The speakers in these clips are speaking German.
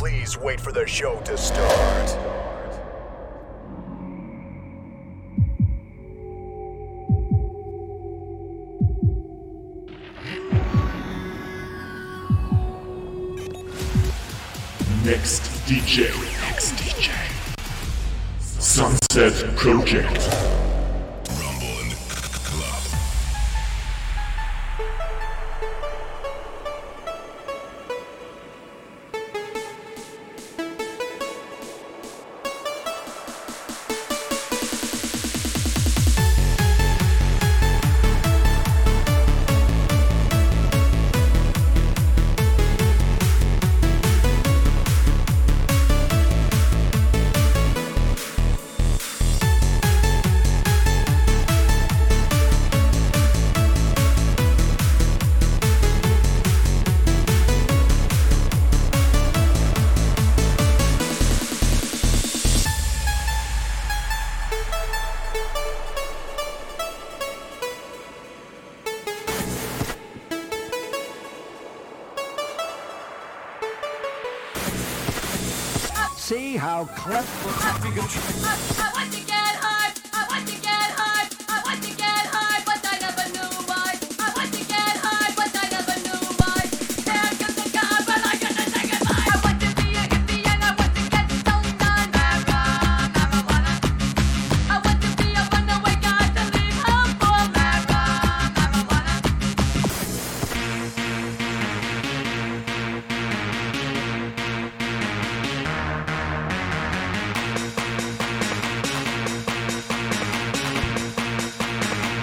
Please wait for the show to start. Next DJ. Next DJ. Sunset Project.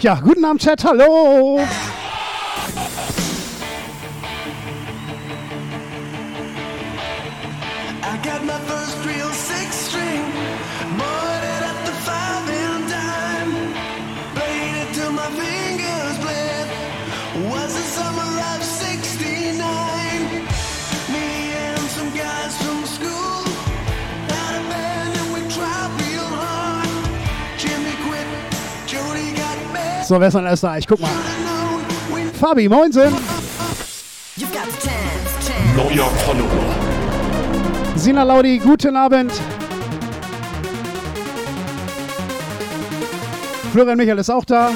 Ja, guten Abend, Chat, hallo. So, wer ist denn alles da? Ich guck mal. Fabi, moinsen. Neuer Follower. Sina Laudi, guten Abend. Florian Michael ist auch da.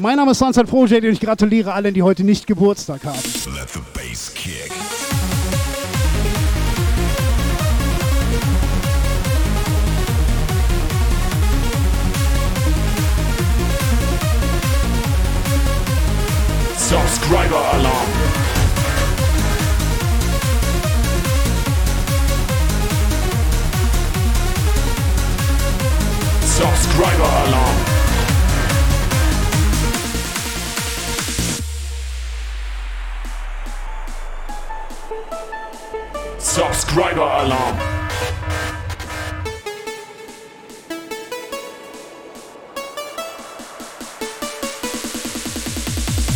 Mein Name ist Sunset Project und ich gratuliere allen, die heute nicht Geburtstag haben. Let the bass kick. Subscriber Alarm. Subscriber Alarm. Subscriber Alarm.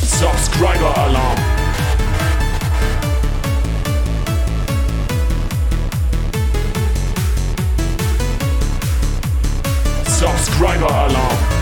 Subscriber Alarm. Subscriber Alarm.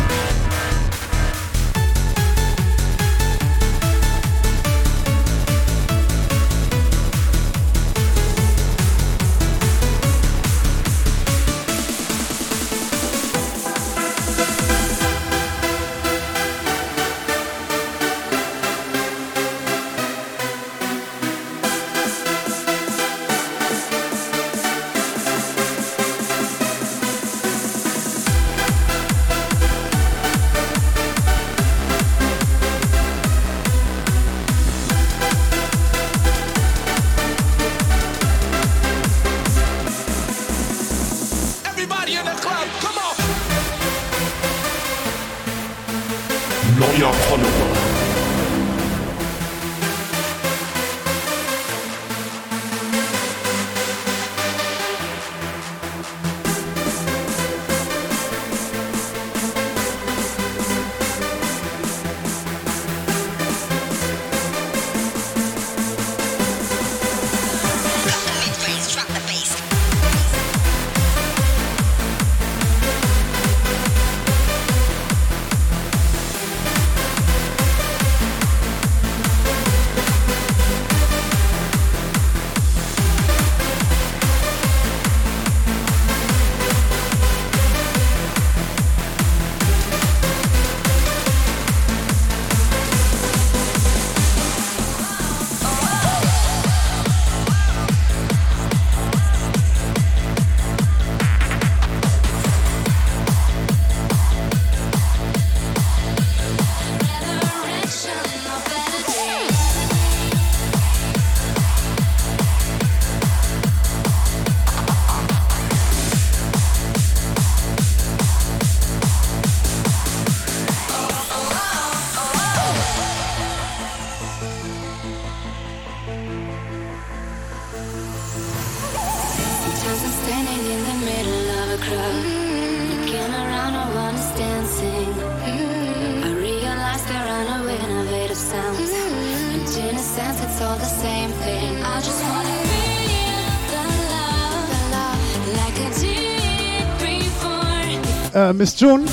Äh, Miss June,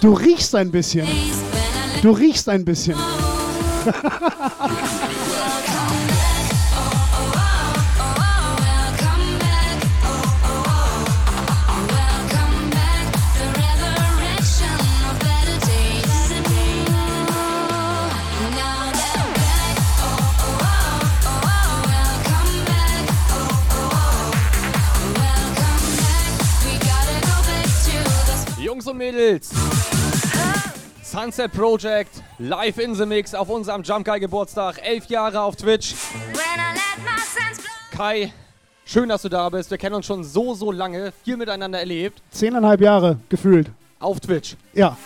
du riechst ein bisschen. Du riechst ein bisschen. Mädels, Sunset Project, live in the Mix auf unserem Jump Guy Geburtstag, elf Jahre auf Twitch. Kai, schön, dass du da bist. Wir kennen uns schon so, so lange, viel miteinander erlebt. Zehneinhalb Jahre gefühlt. Auf Twitch. Ja.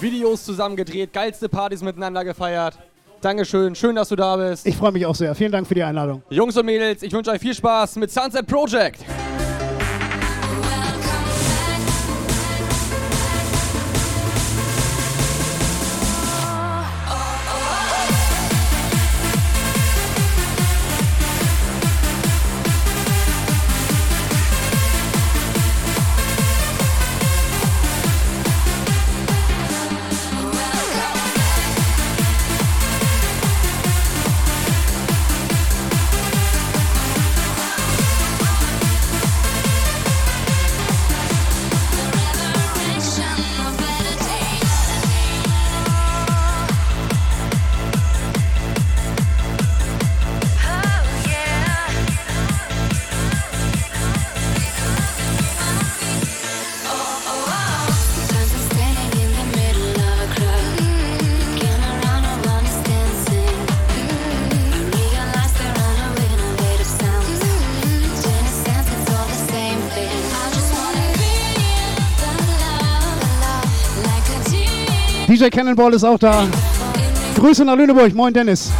Videos zusammen gedreht, geilste Partys miteinander gefeiert. Dankeschön, schön, dass du da bist. Ich freue mich auch sehr. Vielen Dank für die Einladung. Jungs und Mädels, ich wünsche euch viel Spaß mit Sunset Project. DJ Cannonball ist auch da. Grüße nach Lüneburg. Moin Dennis.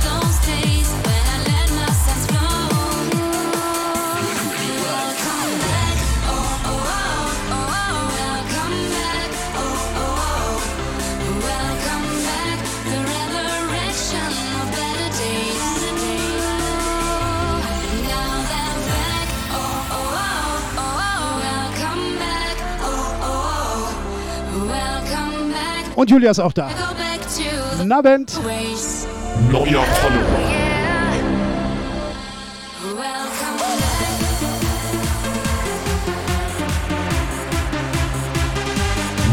Julia ist auch da. Go back to the Guten Abend. ways. Neuer Follower.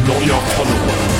Neuer Follower.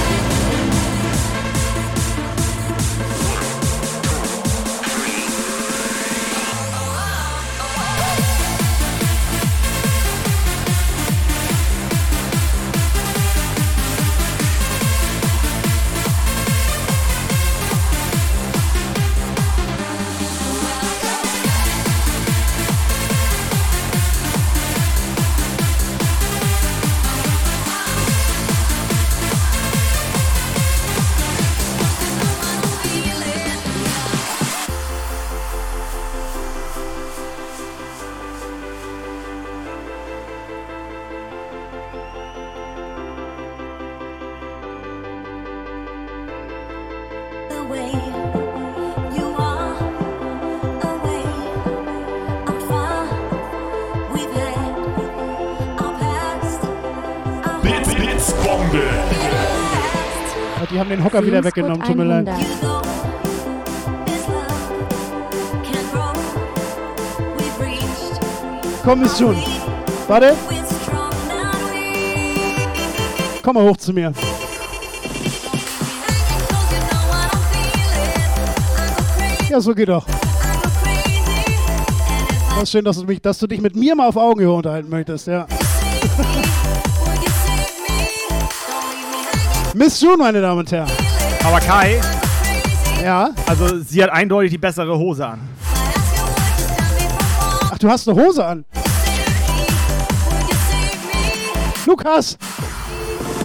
Haben den Hocker wieder weggenommen. Tut mir leid. Komm, Miss June. Warte. Komm mal hoch zu mir. Ja, so geht doch. Ist schön, dass du, mich, dass du dich mit mir mal auf Augenhöhe unterhalten möchtest. Ja. Miss June, meine Damen und Herren. Aber Kai, Ja. also sie hat eindeutig die bessere Hose an. Ach, du hast eine Hose an. Lukas,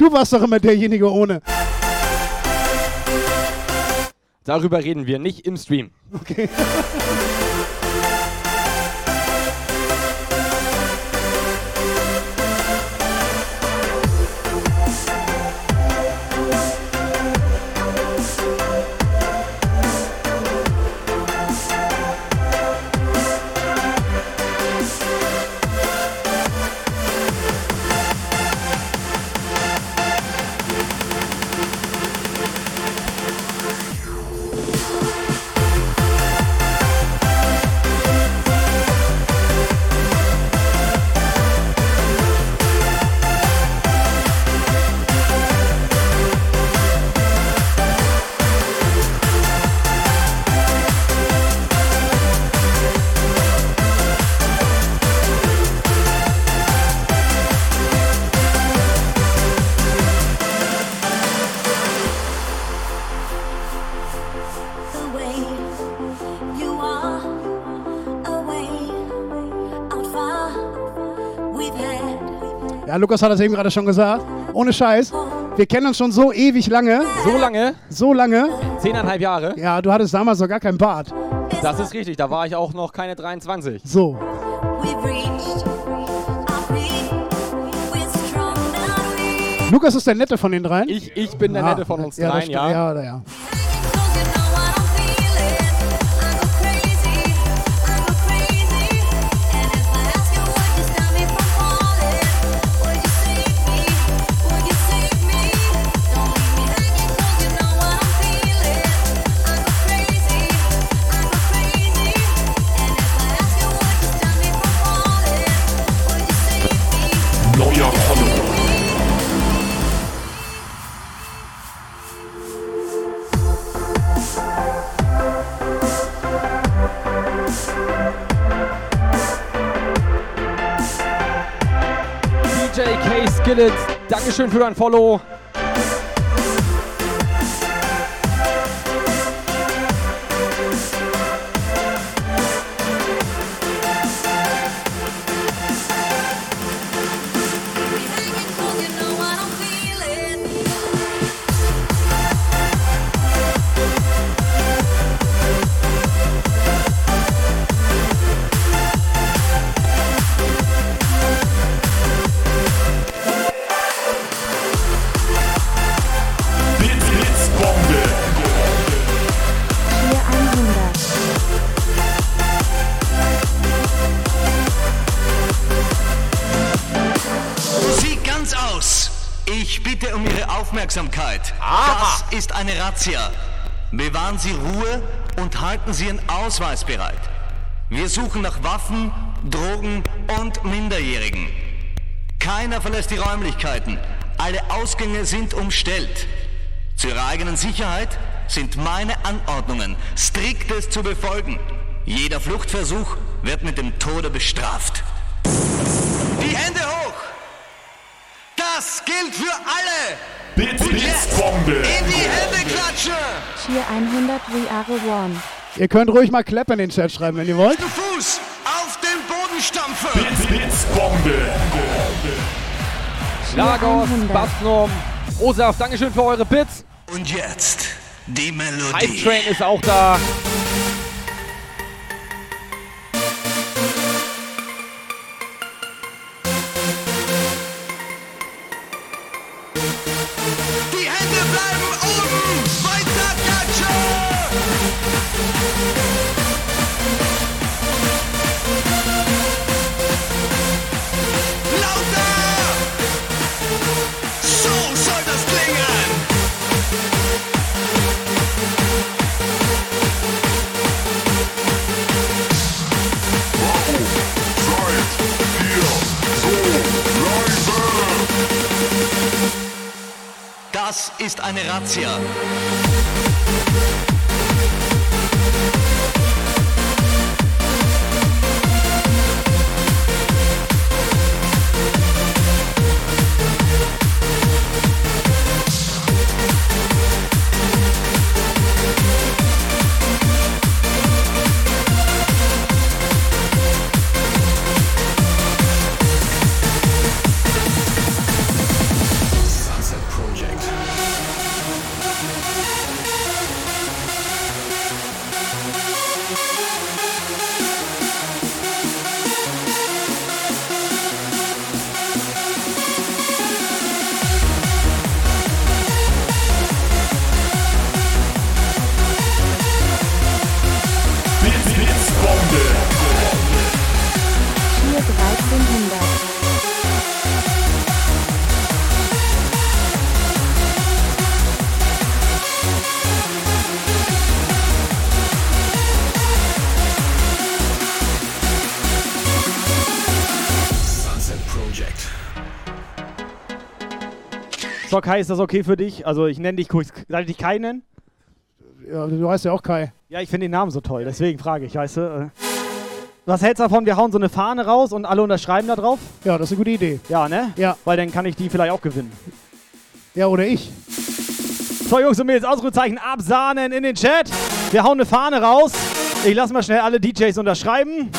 du warst doch immer derjenige ohne. Darüber reden wir nicht im Stream. Okay. Ja, Lukas hat das eben gerade schon gesagt. Ohne Scheiß. Wir kennen uns schon so ewig lange. So lange, So lange. zehneinhalb Jahre. Ja, du hattest damals noch gar keinen Bart. Das ist richtig, da war ich auch noch keine 23. So. Lukas ist der Nette von den dreien. Ich, ich bin der Ah, Nette von uns ja, dreien, ja. Ja, ja. K Skillet, Dankeschön für dein Follow. Bewahren Sie Ruhe und halten Sie Ihren Ausweis bereit. Wir suchen nach Waffen, Drogen und Minderjährigen. Keiner verlässt die Räumlichkeiten. Alle Ausgänge sind umstellt. Zu Ihrer eigenen Sicherheit sind meine Anordnungen striktes zu befolgen. Jeder Fluchtversuch wird mit dem Tode bestraft. Die Hände hoch! Das gilt für alle! Blitz, Und jetzt Blitzbombe. in die Hände klatschen! Tier 100 We Are One. Ihr könnt ruhig mal Clap in den Chat schreiben, wenn ihr wollt. Fuß auf den Boden stampfen! Blitz, Blitzbombe. Lagos, 100. Basnum, Osaf, Dankeschön für eure Bits. Und jetzt die Hype Melodie. Train ist auch da. Razzia. Kai, ist das okay für dich? Also ich nenne dich kurz. Darf ich dich Kai nennen? Ja, du heißt ja auch Kai. Ja, ich finde den Namen so toll, deswegen frage ich, weißt du? Äh. Was hältst du davon? Wir hauen so eine Fahne raus und alle unterschreiben da drauf? Ja, das ist eine gute Idee. Ja, ne? Ja. Weil dann kann ich die vielleicht auch gewinnen. Ja, oder ich. So, Jungs und Mädels, Ausrufezeichen absahnen in den Chat. Wir hauen eine Fahne raus. Ich lasse mal schnell alle DJs unterschreiben.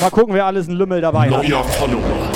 Mal gucken, wer alles einen Lümmel dabei Neuer hat. Neuer Follower.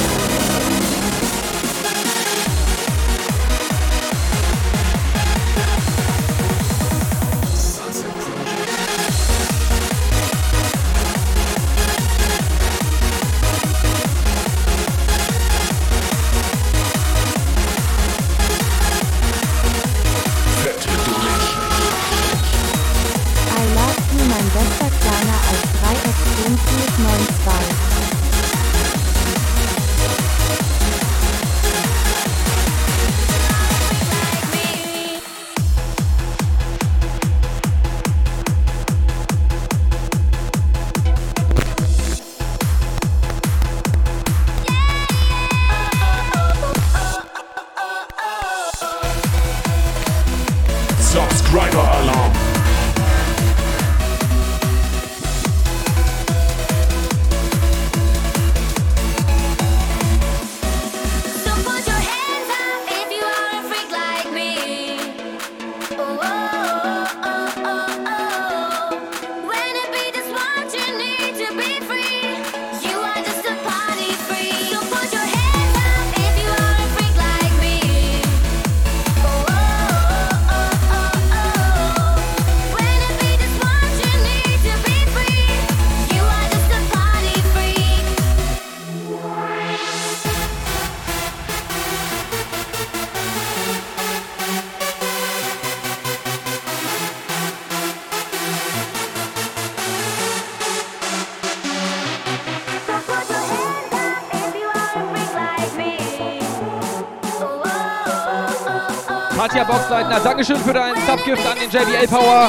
Lagos Dankeschön für deinen Subgift an den JBL Power.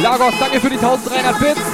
Lagos, danke für die 1300 Bits.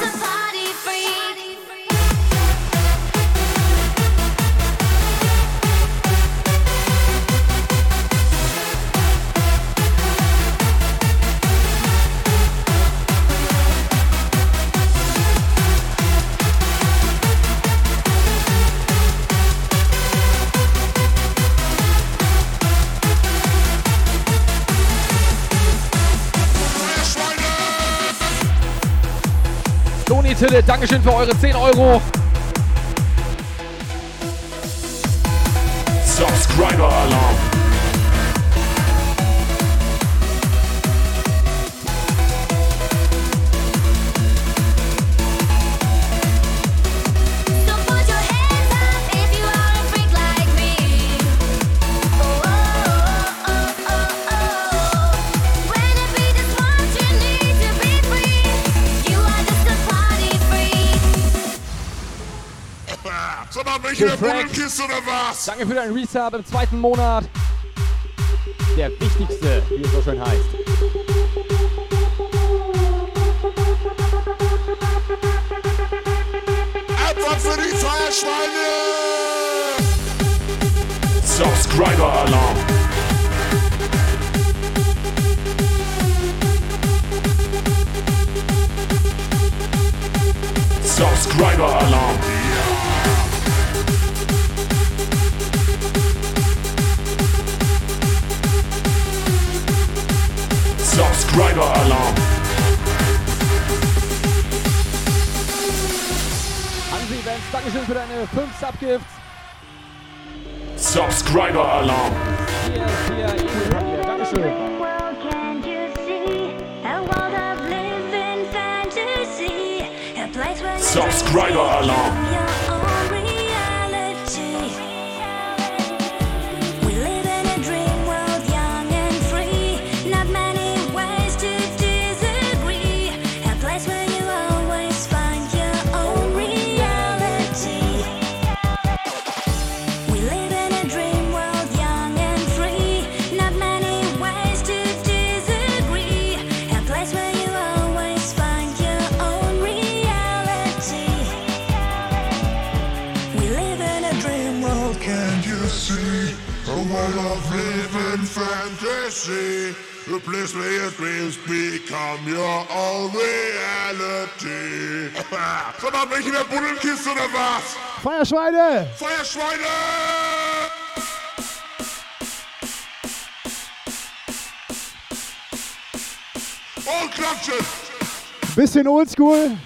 Dankeschön für eure 10 Euro. Danke für deinen Resub im zweiten Monat. Der wichtigste, wie es so schön heißt. Etwas für die Feuerschweine! Subscriber-Alarm! Subscriber-Alarm! Rider Alarm. An Sie Events, Dankeschön für deine 5 Subgifts. Subscriber Alarm. Hier, hier, hier, Subscriber Alarm. fantasy. Replace me your dreams, become your own reality. Verdammt, bin ich in der Buddelkiste oder was? Feuerschweine! Feuerschweine! Und klatschen! Bisschen oldschool.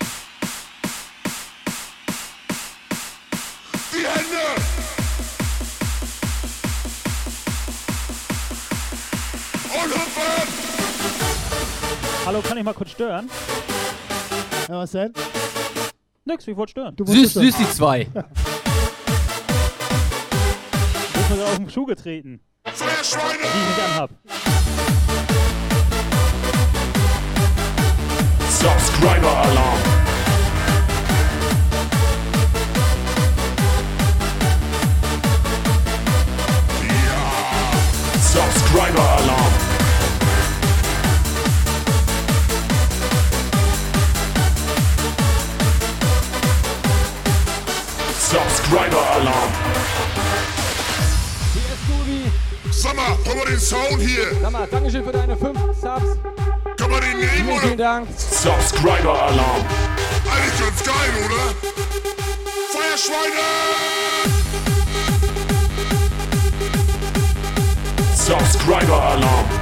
Hallo, kann ich mal kurz stören? Ja, was denn? Nix, ich wollte stören. Du Süß, süß die zwei. Ich bin auf den Schuh getreten. Feuerschweine! Die ich nicht anhab. Subscriber Alarm! Subscriber Alarm! Rider Alarm. Hier ist Dubi. Sag mal, hol mal den Sound hier. Sag mal, Dankeschön für deine 5 Subs. Kann man den nehmen, oder? Vielen Dank. Subscriber Alarm. Eigentlich ganz geil, oder? Feuerschweine! Subscriber Alarm.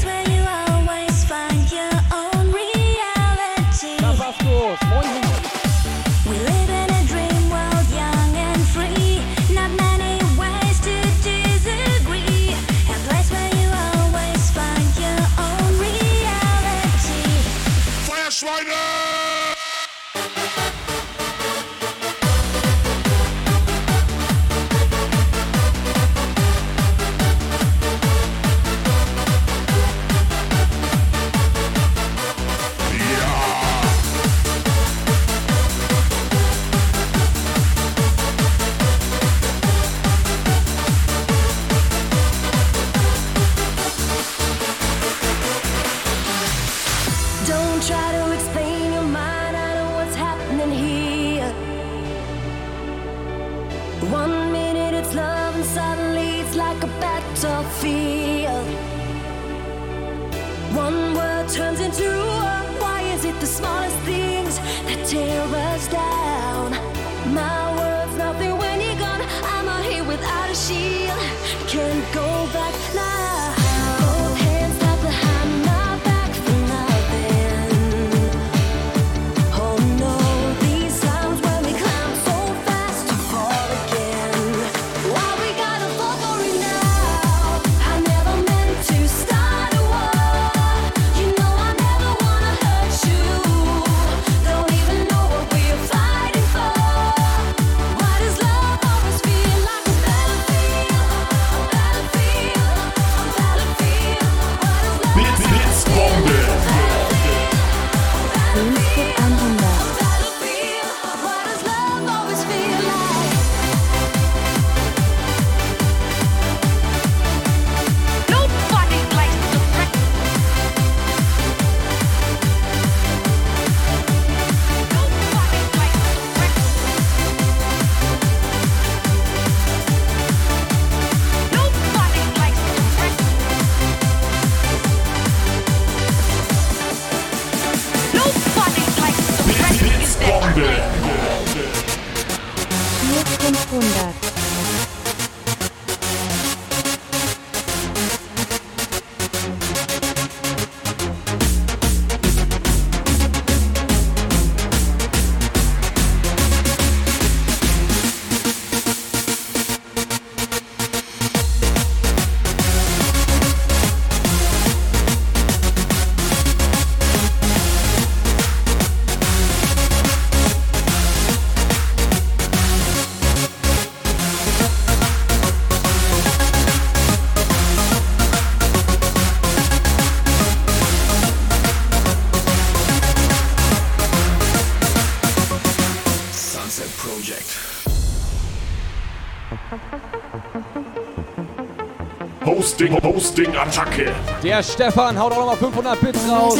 Hosting, Hosting, Attacke. Der Stefan haut auch nochmal 500 Bits raus.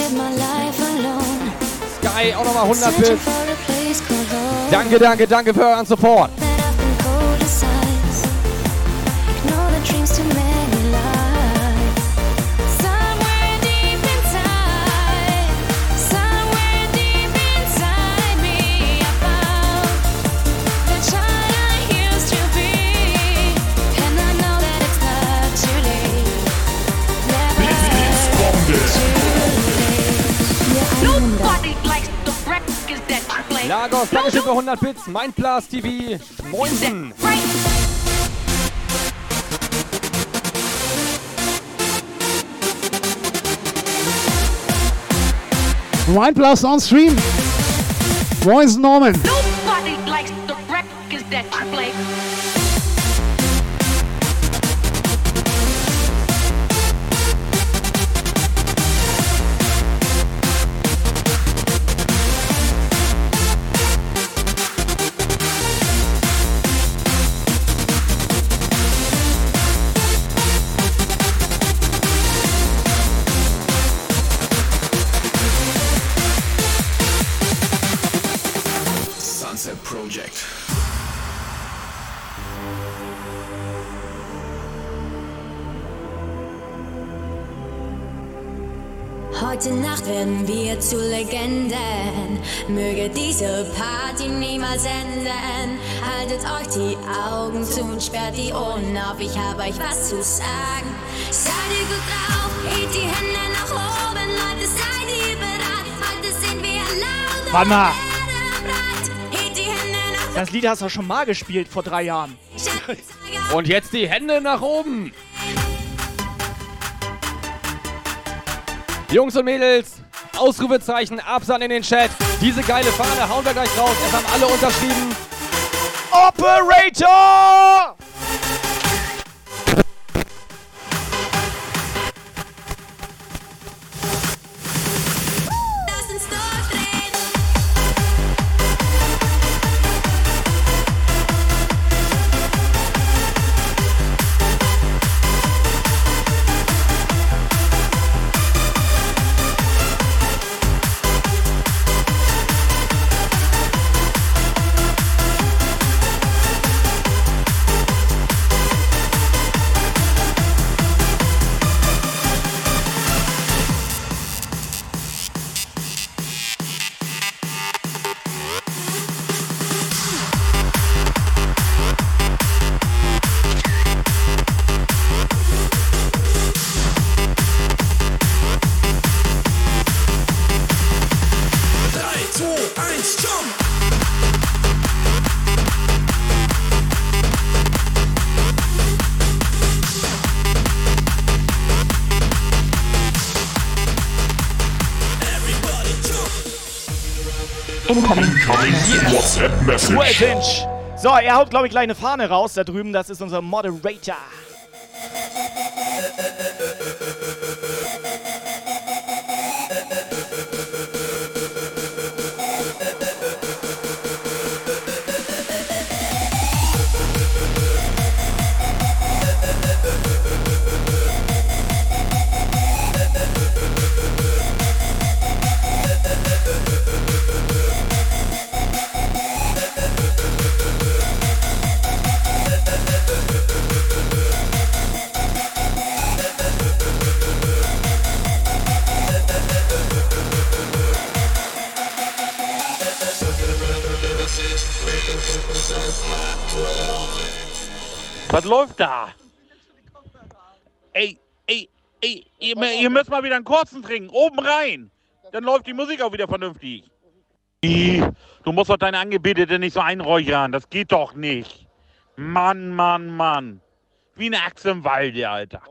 Sky auch nochmal 100 Bits. Danke, danke, danke für euren Support. 100 Bits. Mindblast TV. Moinsen. Mindblast on stream. Moin's Norman. Nobody likes the records that you play. Möge diese Party niemals enden. Haltet euch die Augen zu und sperrt die Ohren auf. Ich habe euch was zu sagen. Seid ihr gut drauf? Hebt die Hände nach oben, Leute, seid ihr bereit? Heute sind wir laut. Nach Das Lied hast du schon mal gespielt vor drei Jahren. Und jetzt die Hände nach oben. Jungs und Mädels, Ausrufezeichen, Absand in den Chat. Diese geile Fahne hauen wir gleich raus. Es haben alle unterschrieben. Operator! WhatsApp 12 Message. Inch. So, er haut, glaube ich, gleich eine Fahne raus da drüben. Das ist unser Moderator. Was läuft da? Ey, ey, ey, ihr, ihr müsst mal wieder einen kurzen trinken. Oben rein. Dann läuft die Musik auch wieder vernünftig. Du musst doch deine Angebetete nicht so einräuchern. Das geht doch nicht. Mann, Mann, Mann. Wie eine Axt im Walde, Alter.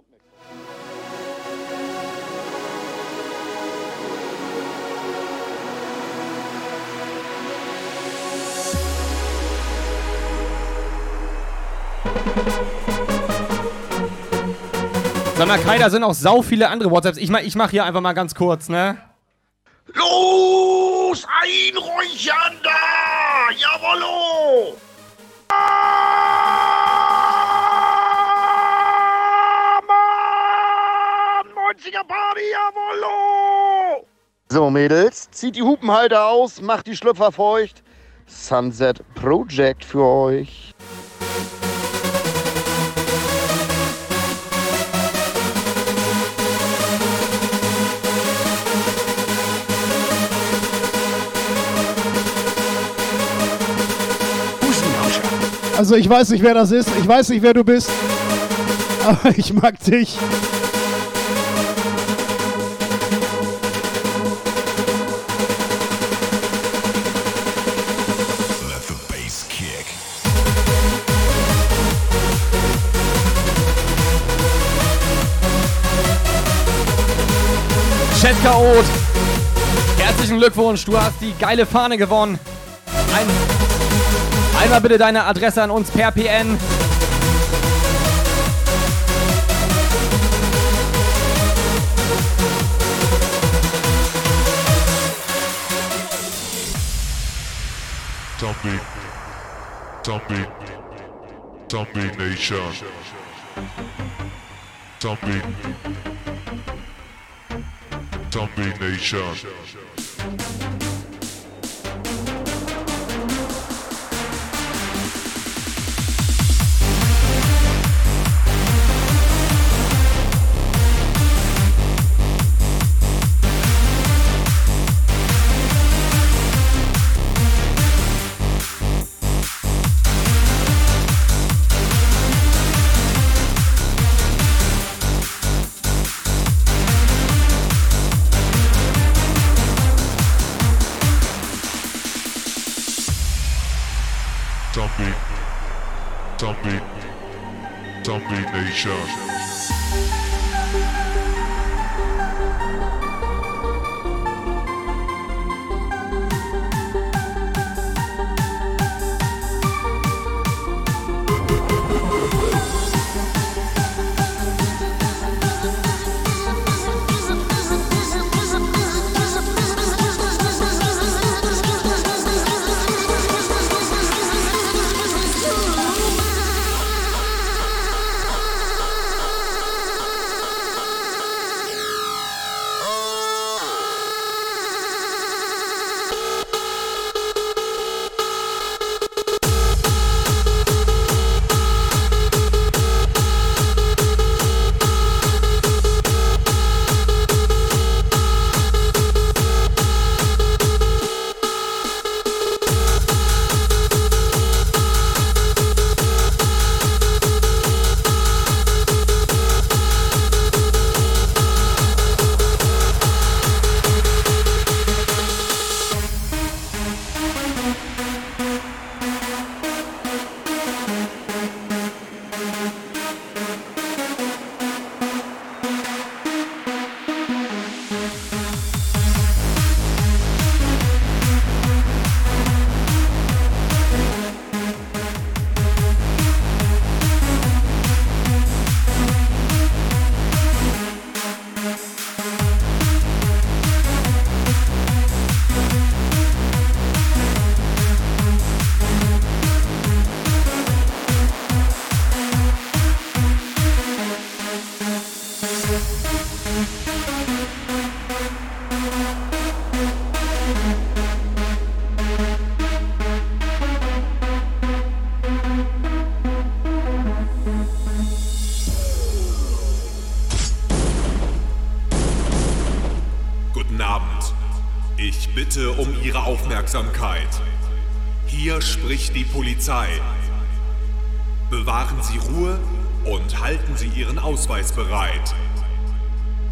Sag mal, Kai, da sind auch sau viele andere WhatsApps. Ich mach, ich mach hier einfach mal ganz kurz, ne? Los, einräuchern da! Jawollo! Ah, Mann! 90er Party, jawollo! So, Mädels, zieht die Hupenhalter aus, macht die Schlüpfer feucht. Sunset Project für euch. Also ich weiß nicht, wer das ist. Ich weiß nicht, wer du bist. Aber ich mag dich. Chat Chaot. Herzlichen Glückwunsch, du hast die geile Fahne gewonnen. Ein einmal bitte deine Adresse an uns per PN. Zombie. Zombie. Zombie Nation. Zombie. Zombie Nation.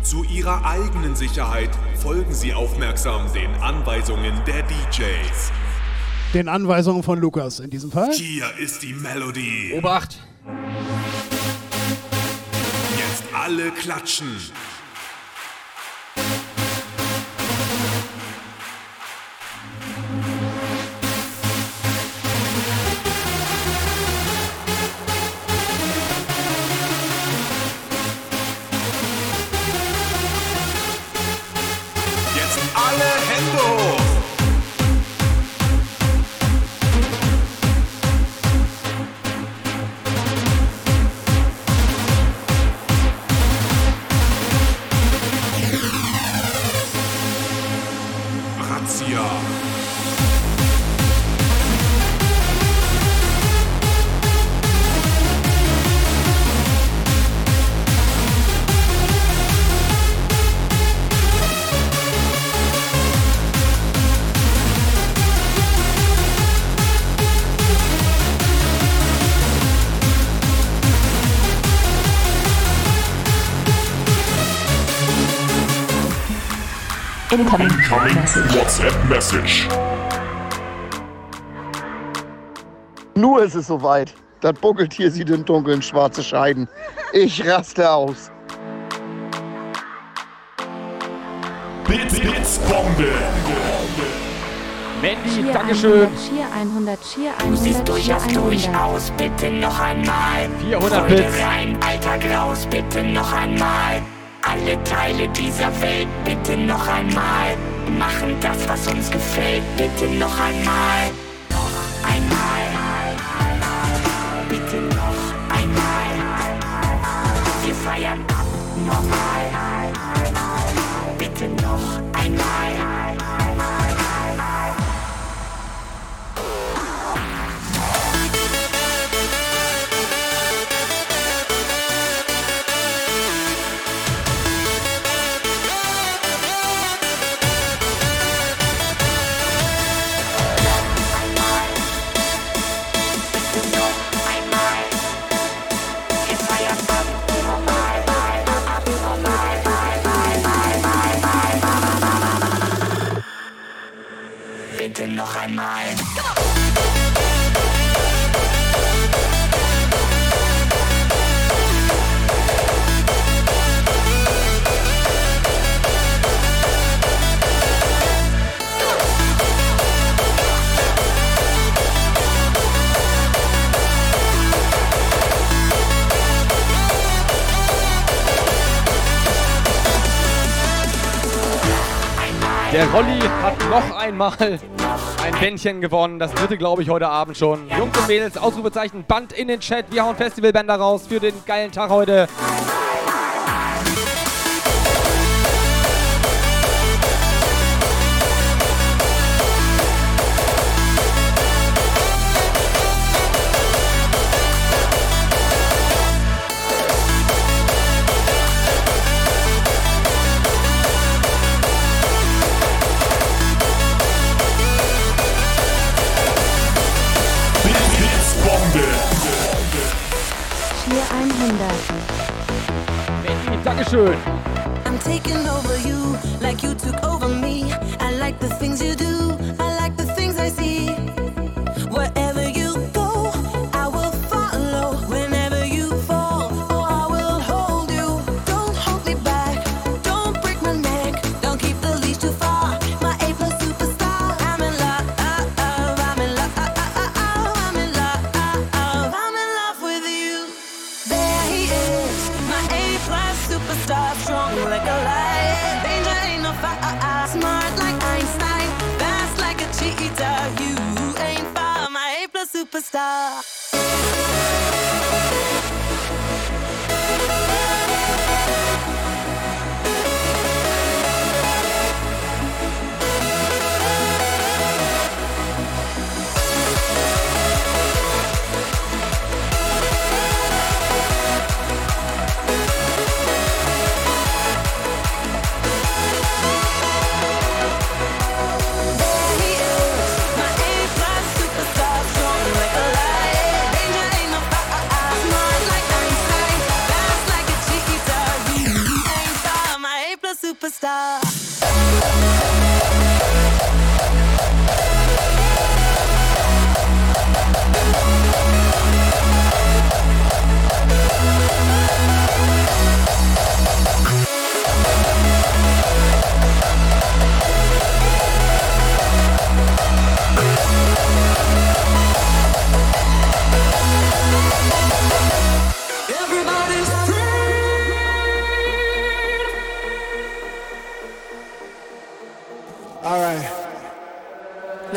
Zu Ihrer eigenen Sicherheit folgen Sie aufmerksam den Anweisungen der DJs. Den Anweisungen von Lukas in diesem Fall. Hier ist die Melodie. Obacht! Jetzt alle klatschen. Incoming, Incoming message. WhatsApp Message. Nur ist es soweit. Das Buckeltier sieht im dunklen schwarze Scheiden. Ich raste aus. Bits, Bits, Bombe. Mensch, Cheer Dankeschön. 100, Cheer 100, Cheer 100, Du siehst durchaus durchaus, bitte noch einmal. 400 Bits. Rein, alter Graus, bitte noch einmal. Alle Teile dieser Welt, bitte noch einmal. Machen das, was uns gefällt, bitte noch einmal. Noch einmal. Bitte noch einmal. Wir feiern ab, abnormal. Der Rolli hat noch einmal ein Bändchen gewonnen. Das dritte, glaube ich, heute Abend schon. Jungs und Mädels, Ausrufezeichen, Band in den Chat. Wir hauen Festivalbänder raus für den geilen Tag heute. Dankeschön. I'm taking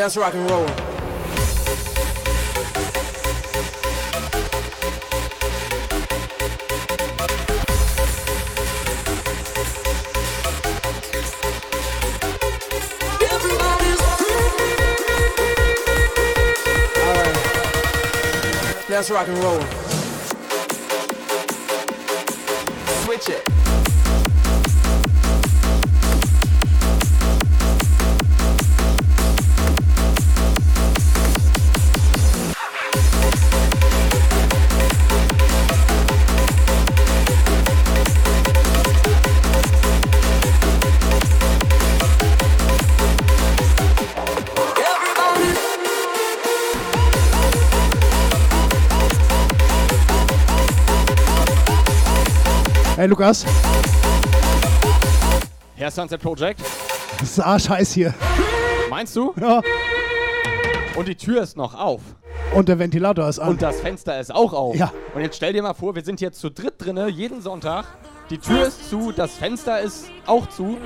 that's rock and roll. Right. That's rock and roll. Hey Lukas. Herr Sunset Project. Das ist Arschheiß hier. Meinst du? Ja. Und die Tür ist noch auf. Und der Ventilator ist an. Und das Fenster ist auch auf. Ja. Und jetzt stell dir mal vor, wir sind jetzt zu dritt drinne, jeden Sonntag. Die Tür ist zu, das Fenster ist auch zu.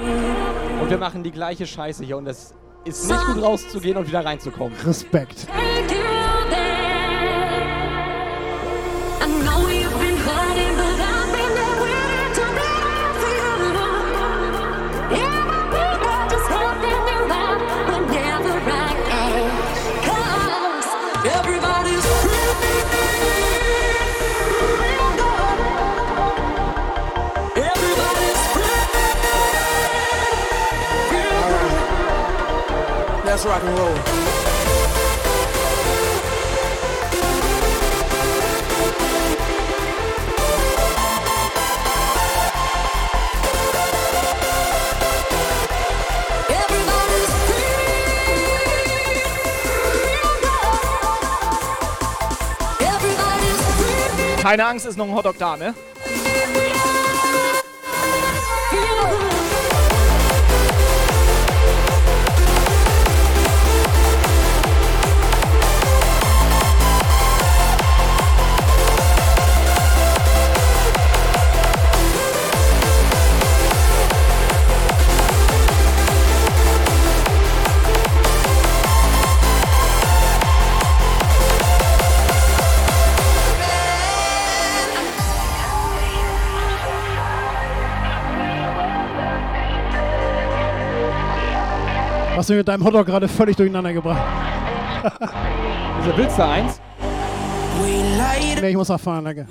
Und wir machen die gleiche Scheiße hier. Und es ist nicht gut rauszugehen und wieder reinzukommen. Respekt. Rock and roll. Keine Angst, ist noch ein Hotdog da, ne? Hast du mit deinem Hotdog gerade völlig durcheinander gebracht? Wieso willst du eins? Nee, ich muss noch fahren, danke.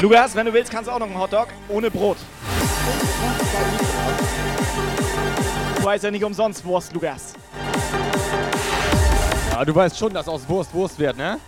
Lukas, wenn du willst, kannst du auch noch einen Hotdog ohne Brot. Du heißt ja nicht umsonst Wurst, Lukas. Ja, du weißt schon, dass aus Wurst Wurst wird, ne?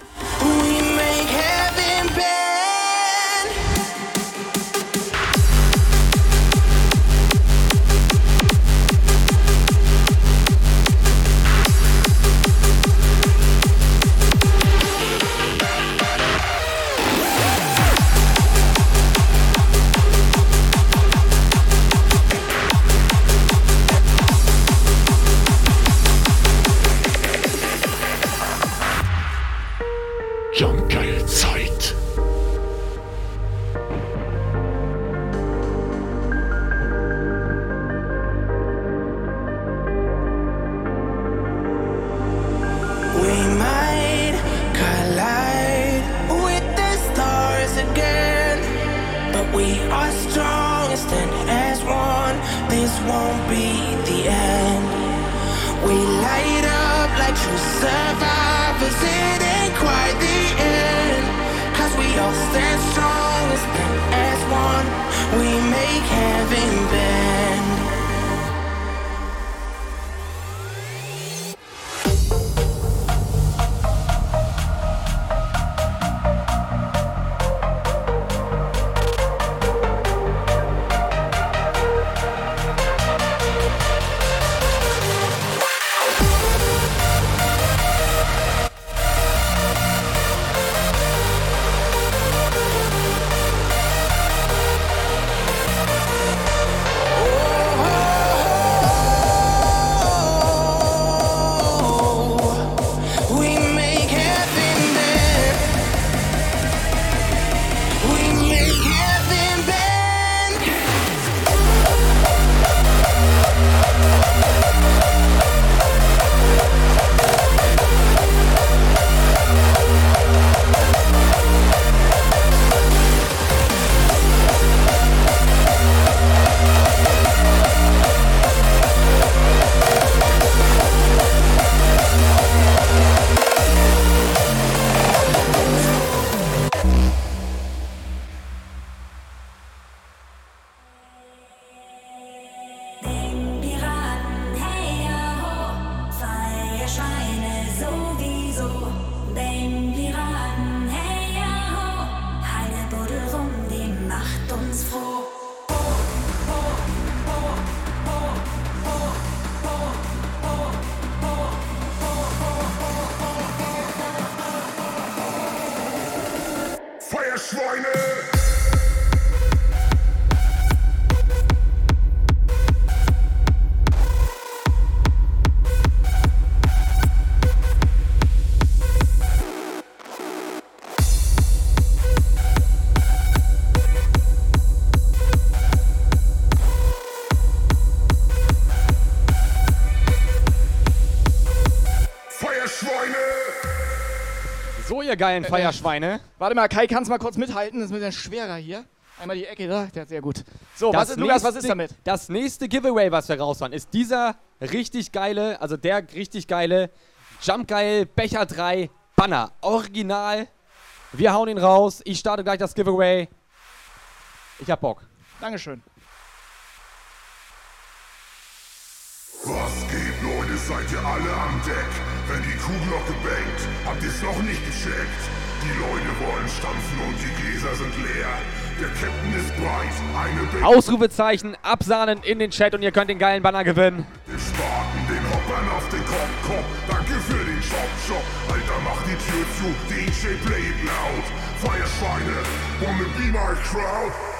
Ihr geilen Feierschweine. Warte mal, Kai, kannst du mal kurz mithalten? Das ist ein bisschen schwerer hier. Einmal die Ecke da, der ist sehr gut. So, Das was ist, Lukas, was ist damit? Das nächste Giveaway, was wir raushauen, ist dieser richtig geile, also der richtig geile Jump Geil Becher 3 Banner. Original. Wir hauen ihn raus. Ich starte gleich das Giveaway. Ich hab Bock. Dankeschön. Was geht, Leute, seid ihr alle am Deck? Wenn die Kuhglocke bangt, habt ihr's noch nicht gecheckt? Die Leute wollen stampfen und die Gläser sind leer. Der Captain ist breit, eine Ausrufezeichen, absahnen in den Chat und ihr könnt den geilen Banner gewinnen. Den Spaten, den Hoppern auf den Kopf, Kopf. Danke für den Shop, Shop. Alter, mach die Tür zu, DJ play it loud. Feierschweine, wanna be my crowd?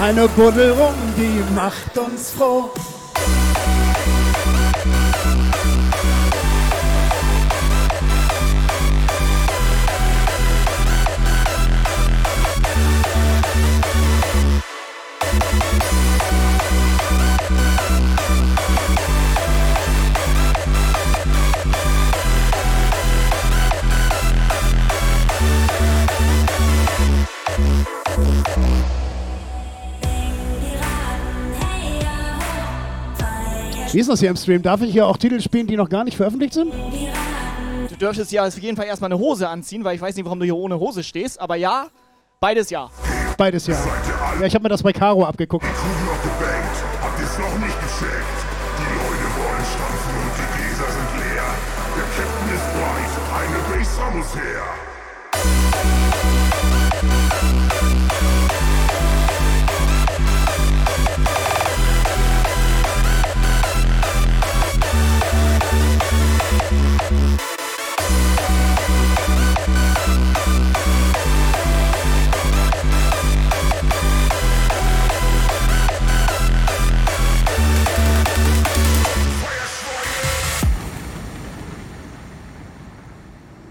Eine Buddel rum, die macht uns froh. Wie ist das hier im Stream? Darf ich hier auch Titel spielen, die noch gar nicht veröffentlicht sind? Du dürftest ja auf jeden Fall erstmal eine Hose anziehen, weil ich weiß nicht, warum du hier ohne Hose stehst. Aber ja, beides ja. Beides ja. Ja, ich habe mir das bei Caro abgeguckt.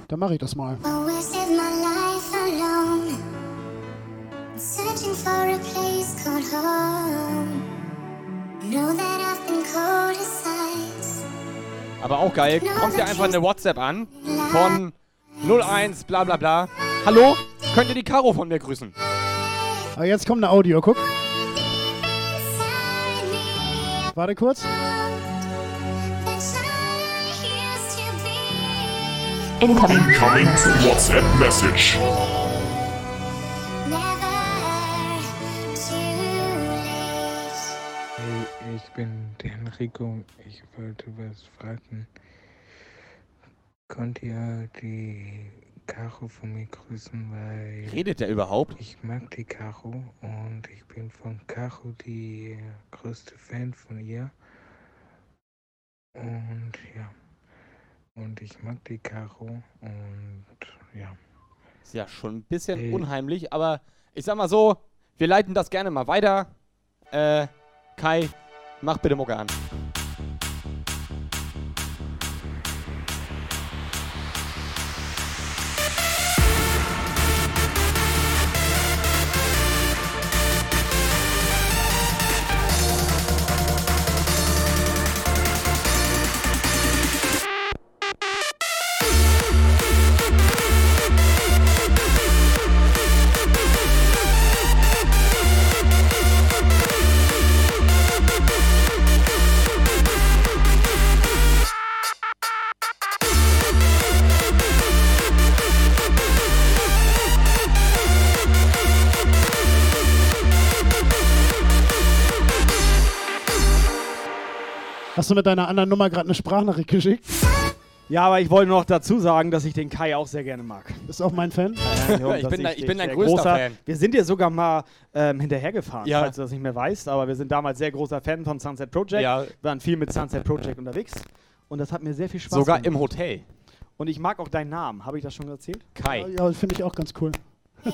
Dann mache ich das mal. Always live my life alone. Searching for a place called home. Know that I've been cold as ice. Aber auch geil. Kommt dir einfach eine WhatsApp an von 01 bla bla bla. Hallo? Könnt ihr die Caro von mir grüßen? Aber jetzt kommt eine Audio, guck. Warte kurz. Incoming WhatsApp Message. Hey, ich bin der Enrico. Ich wollte was fragen. Könnt ihr die Caro von mir grüßen, weil. Redet der überhaupt? Ich mag die Caro und ich bin von Caro die größte Fan von ihr. Und ja. Und ich mag die Caro und ja. Ist ja schon ein bisschen Ey. unheimlich, aber ich sag mal so, wir leiten das gerne mal weiter. Äh, Kai, mach bitte Mucke an. Hast du mit deiner anderen Nummer gerade eine Sprachnachricht geschickt? Ja, aber ich wollte noch dazu sagen, dass ich den Kai auch sehr gerne mag. Ist auch mein Fan? Ja, Ich bin dein- ich bin dein sehr größter Fan. Wir sind dir sogar mal ähm, hinterhergefahren, Ja. falls du das nicht mehr weißt. Aber wir sind damals sehr großer Fan von Sunset Project. Ja. Waren viel mit Sunset Project unterwegs. Und das hat mir sehr viel Spaß Sogar gemacht. im Hotel. Und ich mag auch deinen Namen. Habe ich das schon erzählt? Kai. Ja, finde ich auch ganz cool.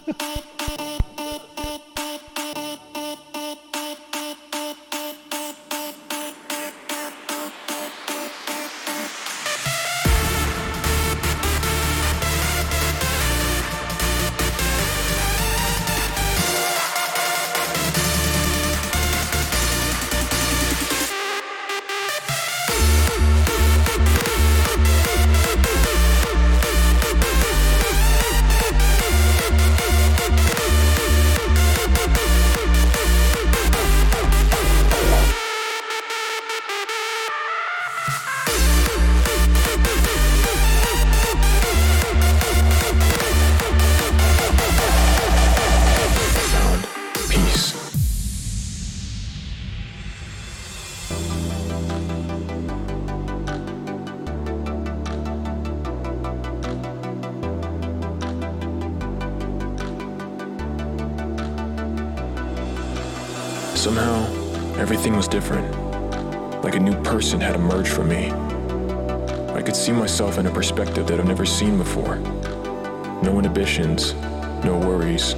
inhibitions, no worries.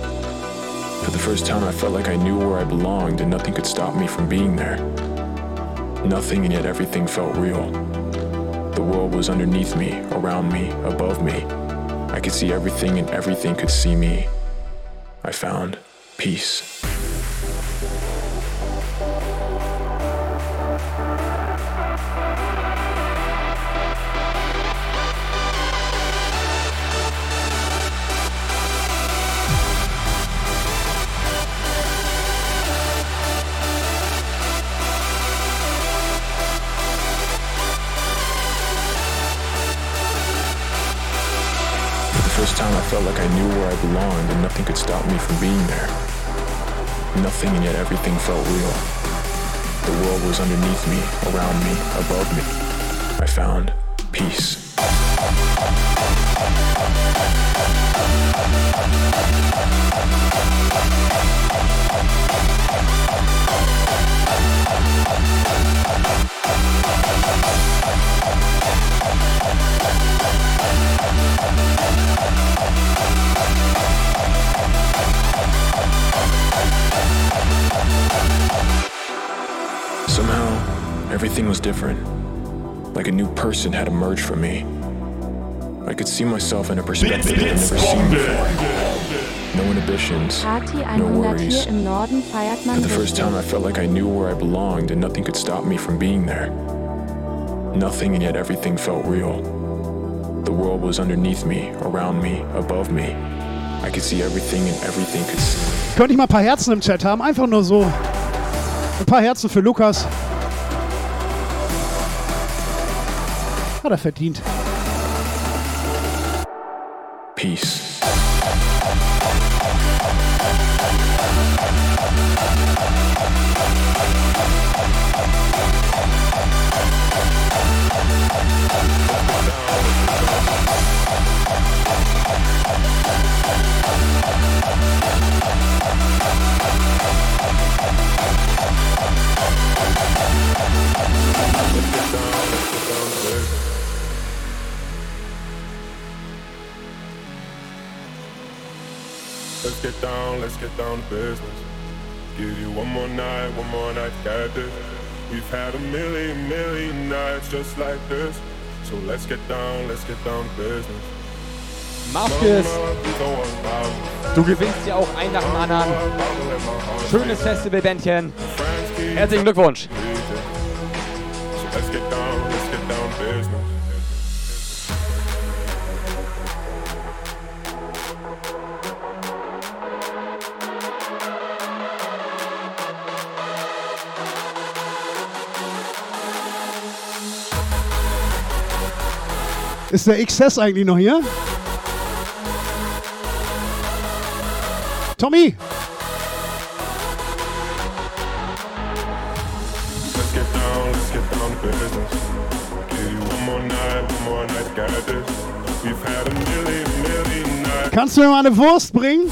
For the first time, I felt like I knew where I belonged and nothing could stop me from being there. Nothing, and yet everything felt real. The world was underneath me, around me, above me. I could see everything, and everything could see me. I found peace. Could stop me from being there. Nothing, and yet everything felt real. The world was underneath me, around me, above me. I found peace. Somehow, everything was different. Like a new person had emerged from me. I could see myself in a perspective I've never seen before. No inhibitions, no worries. im Norden feiert man For the first time, I felt like I knew where I belonged and nothing could stop me from being there. Nothing, and yet everything felt real. The world was underneath me, around me, above me. Könnte ich mal ein paar Herzen im Chat haben? Einfach nur so. Ein paar Herzen für Lukas. Hat er verdient. Peace. Business. Give you one more night, one more night, got this. We've had a million, million nights just like this. So let's get down, let's get down business. Going wild. du gewinnst ja auch ein nach dem anderen. Schönes Festivalbändchen. Herzlichen Glückwunsch. Ist der XS eigentlich noch hier? Tommy! Let's get down, let's get down business. Give you one more night, one more night, got this. We've had a million, million nights. Kannst du mir mal eine Wurst bringen?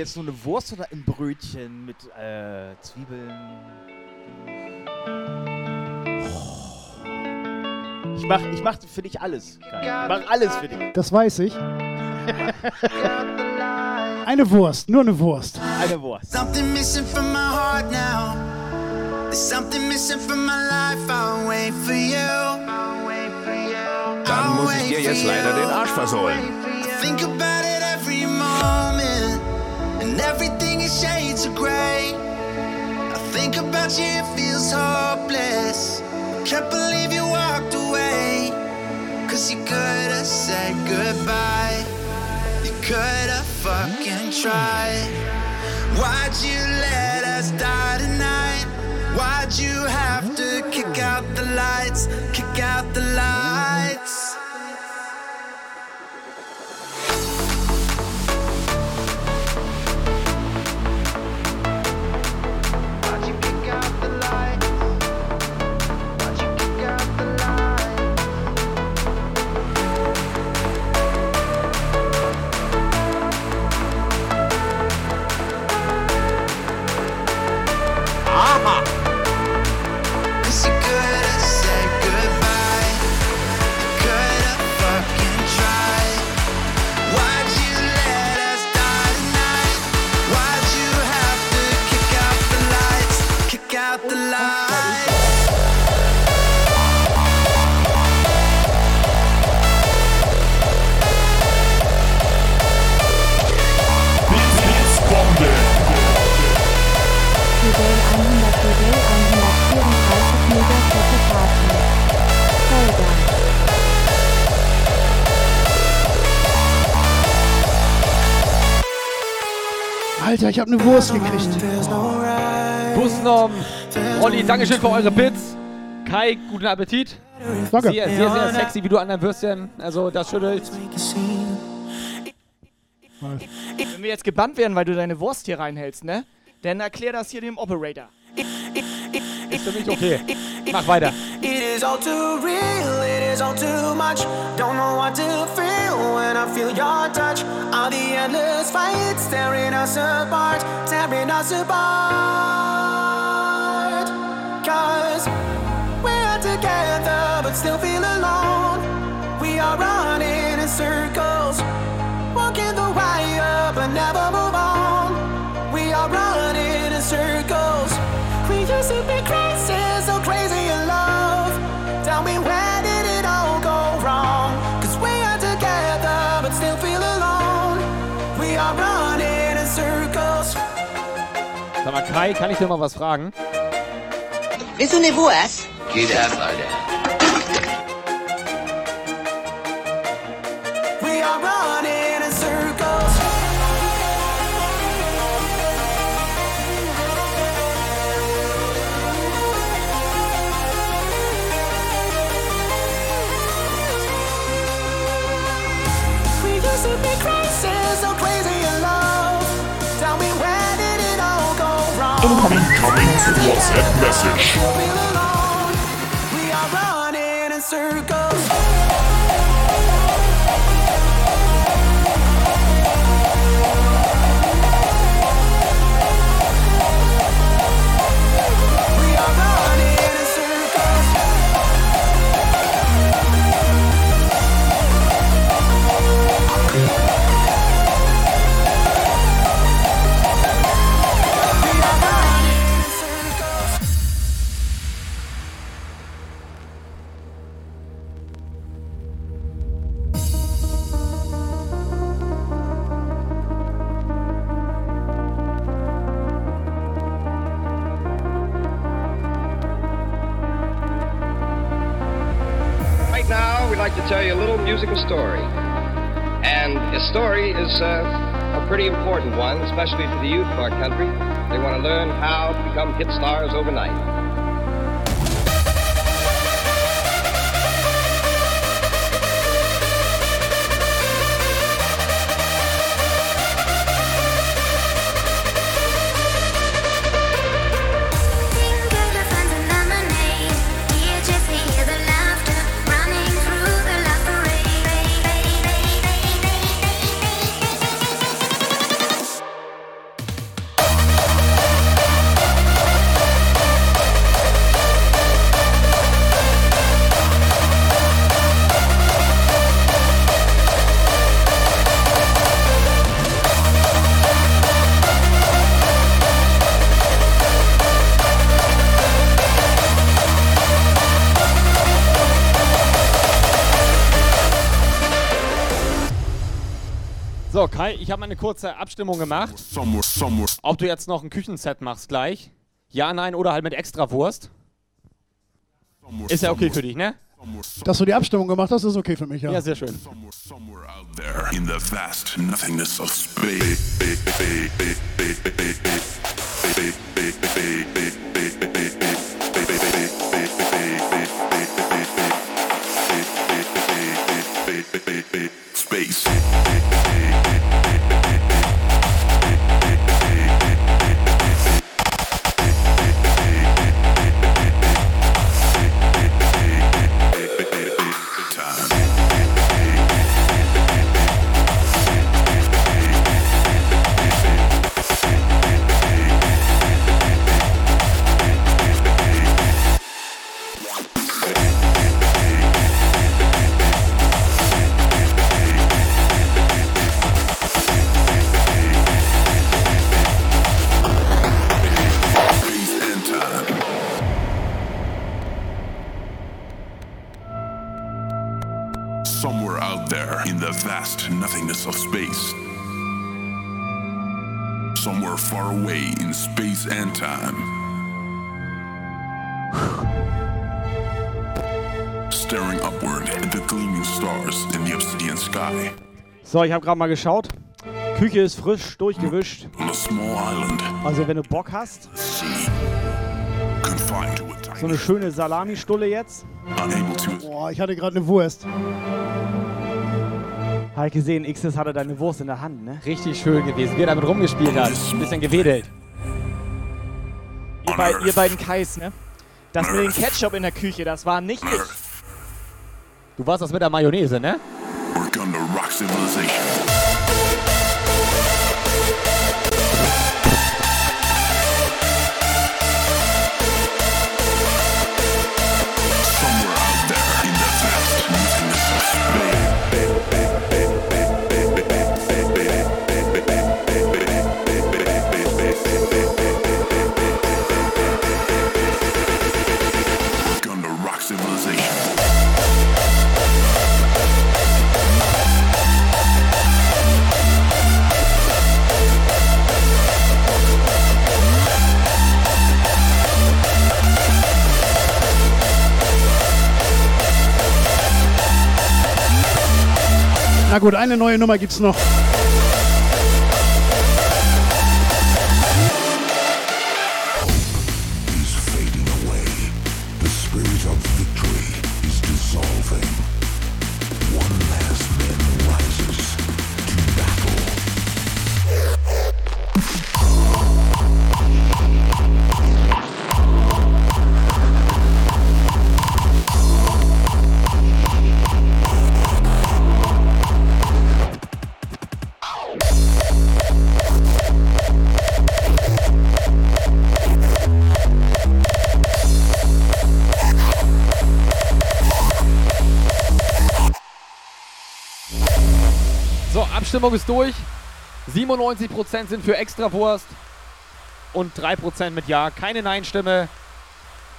Jetzt nur eine Wurst oder ein Brötchen mit äh, Zwiebeln? Ich mach, ich mach für dich alles. Ich mach alles für dich. Das weiß ich. Eine Wurst, nur eine Wurst. Eine Wurst. Something missing from my heart now. There's something missing from my life. I'll wait for you. Dann muss ich dir jetzt leider den Arsch versohlen. I think about it every moment, everything is shades of gray. I think about you, it feels hopeless. Can't believe you walked away. Cause you could have said goodbye. You could have fucking tried. Why'd you let us die tonight? Why'd you have to kick out the lights? Kick out the lights. Alter, ich habe eine Wurst gekriegt. Busnom, Olli, Dankeschön für eure Bits. Kai, guten Appetit. Danke. Sehr, sehr, sehr sexy, wie du an deinem Würstchen. Also, das schüttelt. Wenn wir jetzt gebannt werden, weil du deine Wurst hier reinhältst, ne? Dann erklär das hier dem Operator. Ist für mich okay. Mach weiter. It is all too real, it is all too much. Don't know what to feel when I feel your touch. All the endless fights tearing us apart, tearing us apart. Cause we're together but still feel alone. We are running in circles, Kai, kann ich dir mal was fragen? Bist du eine Wurst? Geht ab, Alter. Be crazy, so crazy wrong? Incoming WhatsApp message. The youth of our country. They want to learn how to become hit stars overnight. Ich habe mal eine kurze Abstimmung gemacht. Ob du jetzt noch ein Küchenset machst gleich. Ja, nein oder halt mit extra Wurst. Ist ja okay für dich, ne? Dass du die Abstimmung gemacht hast, ist okay für mich, ja. Ja, sehr schön. Space. Vast nothingness of space. Somewhere far away in space and time. Staring upward at the gleaming stars in the obsidian sky. So, ich habe gerade mal geschaut. Küche ist frisch durchgewischt. On a small island, Also wenn du Bock hast, so eine schöne Salami-Stulle jetzt. Boah, ich hatte gerade eine Wurst. Habe ich gesehen, Xs hatte deine Wurst in der Hand, ne? Richtig schön gewesen, wie er damit rumgespielt hat. Ein bisschen gewedelt. Ihr, bei, ihr beiden Kais, ne? Das mit dem Ketchup in der Küche, das war nicht ich. Du warst das mit der Mayonnaise, ne? We're gonna rock civilization. Na gut, eine neue Nummer gibt's noch. So, Abstimmung ist durch. 97% sind für Extrawurst und 3% mit Ja. Keine Nein-Stimme.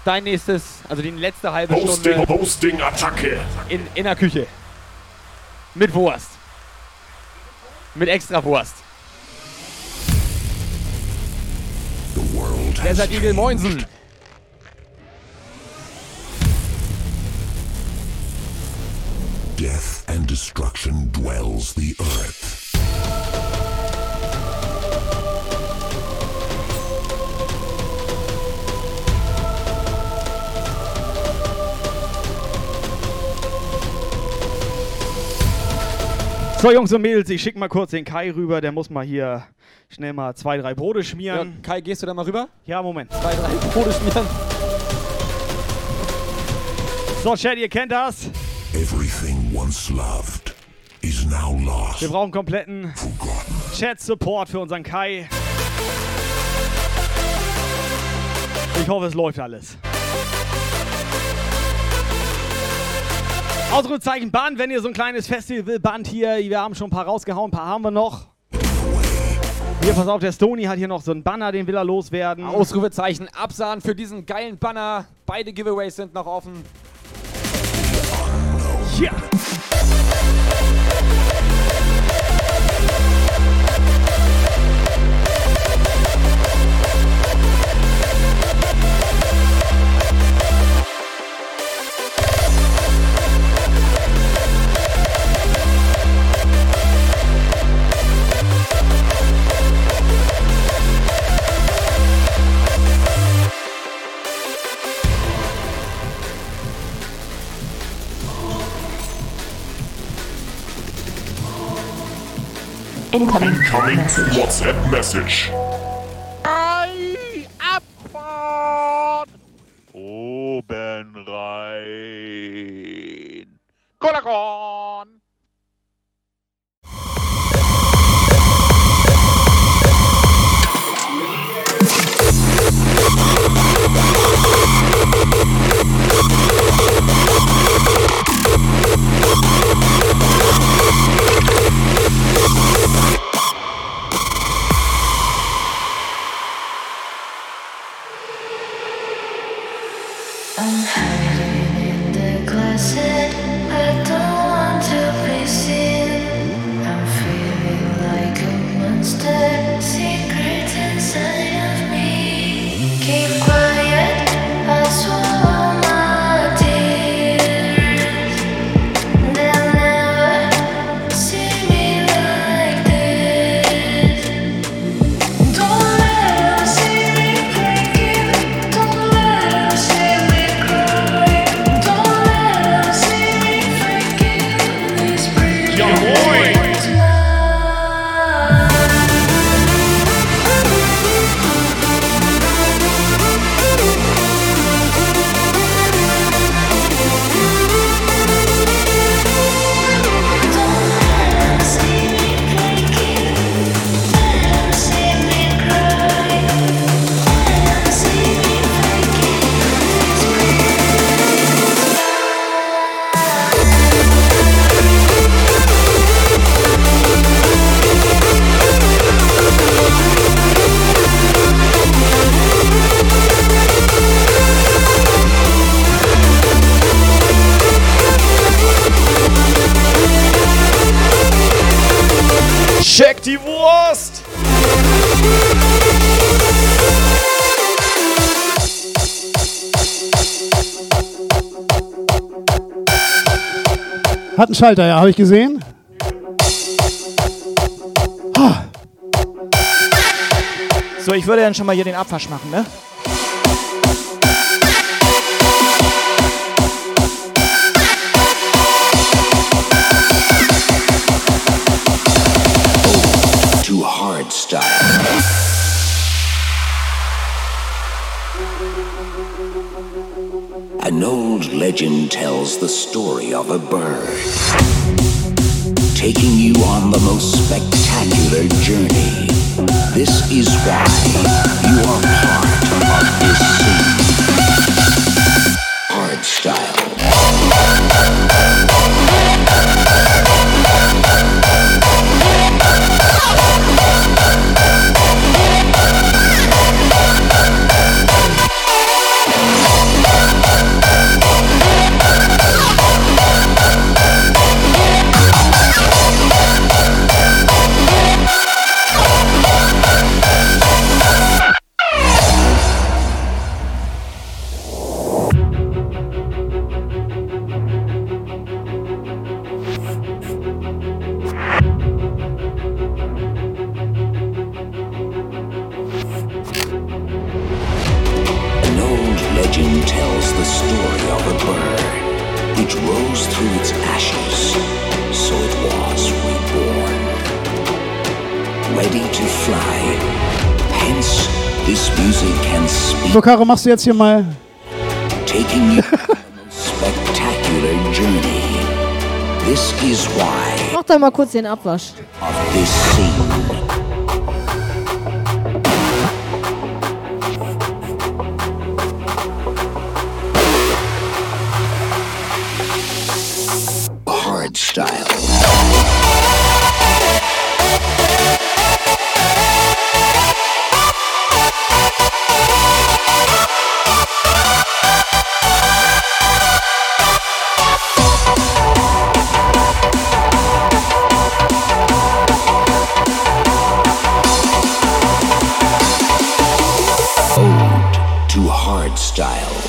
Dein nächstes, also die letzte halbe Hosting, Stunde Hosting, Attacke. in, in der Küche. Mit Wurst. Mit Extrawurst. Desert Eagle Moinsen. Death and destruction dwells the earth. So, Jungs und Mädels, ich schicke mal kurz den Kai rüber. Der muss mal hier schnell mal zwei, drei Brote Ja, schmieren. Kai, gehst du da mal rüber? Ja, Moment. Zwei, drei Brote schmieren. So, Chat, ihr kennt das. Everything once loved. Wir brauchen kompletten Chat-Support für unseren Kai. Ich hoffe, es läuft alles. Ausrufezeichen Band, wenn ihr so ein kleines Festivalband hier, wir haben schon ein paar rausgehauen, ein paar haben wir noch. Hier, pass auf, der Stony hat hier noch so einen Banner, den will er loswerden. Ausrufezeichen Absahen für diesen geilen Banner. Beide Giveaways sind noch offen. Ja. Incoming WhatsApp message. Ei, Abfahrt! Oben rein. Kolakon! I'm harten Schalter, ja, habe ich gesehen. Ha. So, ich würde dann schon mal hier den Abwasch machen, ne? Too. An old legend tells the story of a bird taking you on the most spectacular journey. This is why you are part of this scene. Hard Caro, machst du jetzt hier mal. taking you spectacular journey. This is why Mach doch mal kurz den Abwasch. of this scene. To hard style.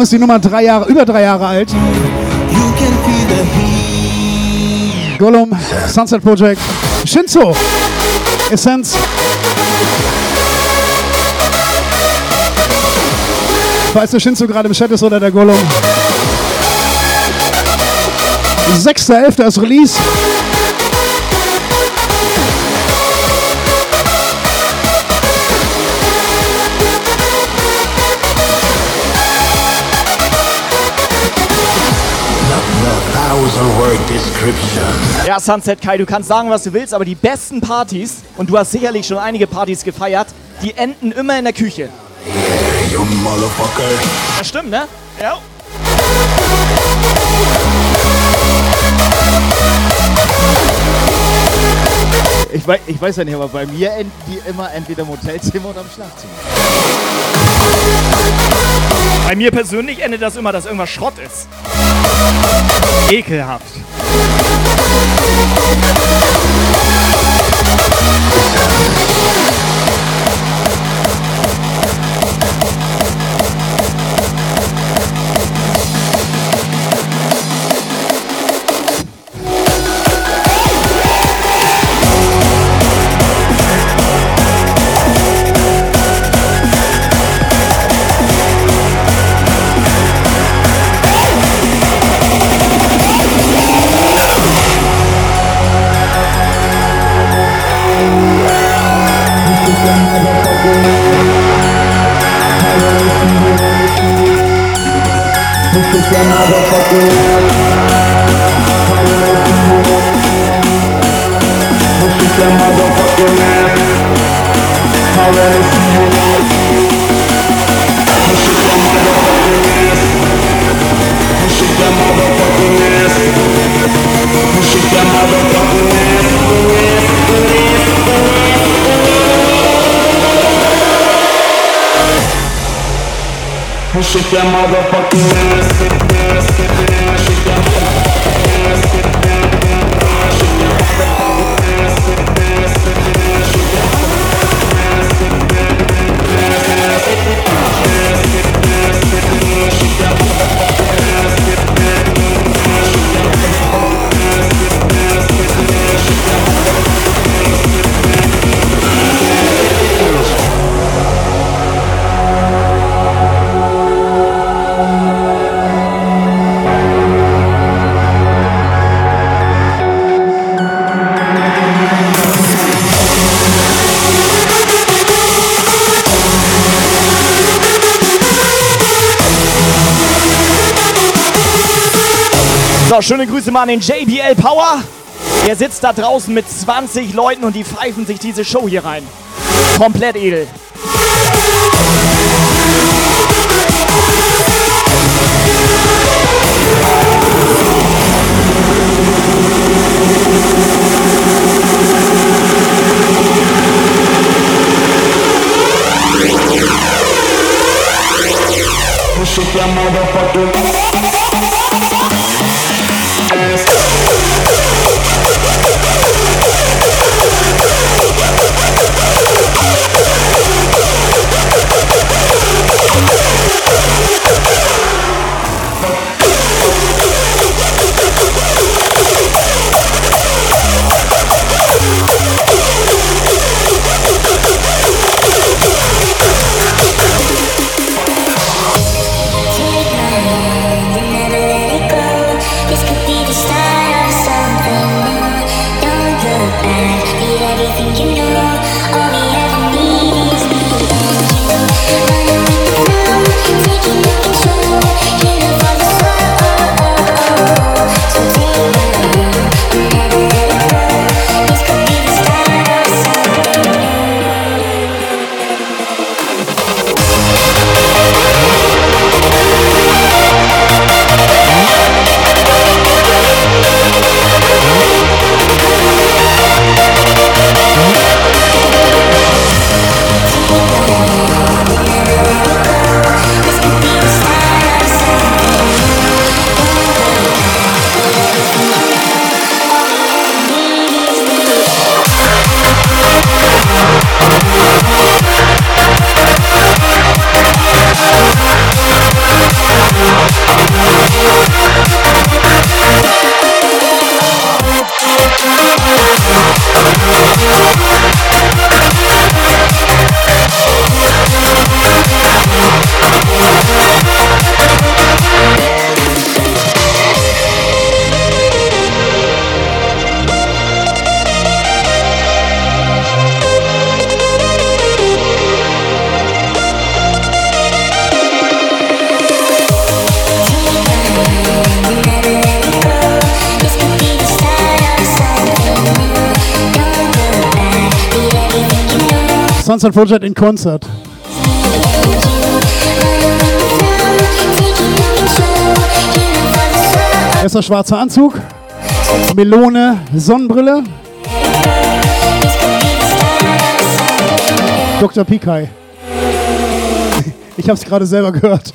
Ursprung ist die Nummer drei Jahre, über drei Jahre alt. Gollum, Sunset Project, Shinzo, Essence. Falls der Shinzo gerade im Chat ist oder der Gollum. 6.11. ist Release. Ja, Sunset Kai, du kannst sagen, was du willst, aber die besten Partys, und du hast sicherlich schon einige Partys gefeiert, die enden immer in der Küche. Yeah, you motherfucker. Das stimmt, ne? Ja. Ich weiß, ich weiß ja nicht, aber bei mir enden die immer entweder im Hotelzimmer oder im Schlafzimmer. Bei mir persönlich endet das immer, dass irgendwas Schrott ist. Ekelhaft. Shake your Schöne Grüße mal an den JBL Power. Der sitzt da draußen mit 20 Leuten und die pfeifen sich diese Show hier rein. Komplett edel. Konstantin Fortschritt in Konzert. Erster schwarzer Anzug, Melone, Sonnenbrille. Dr. Pikai. Ich habe es gerade selber gehört.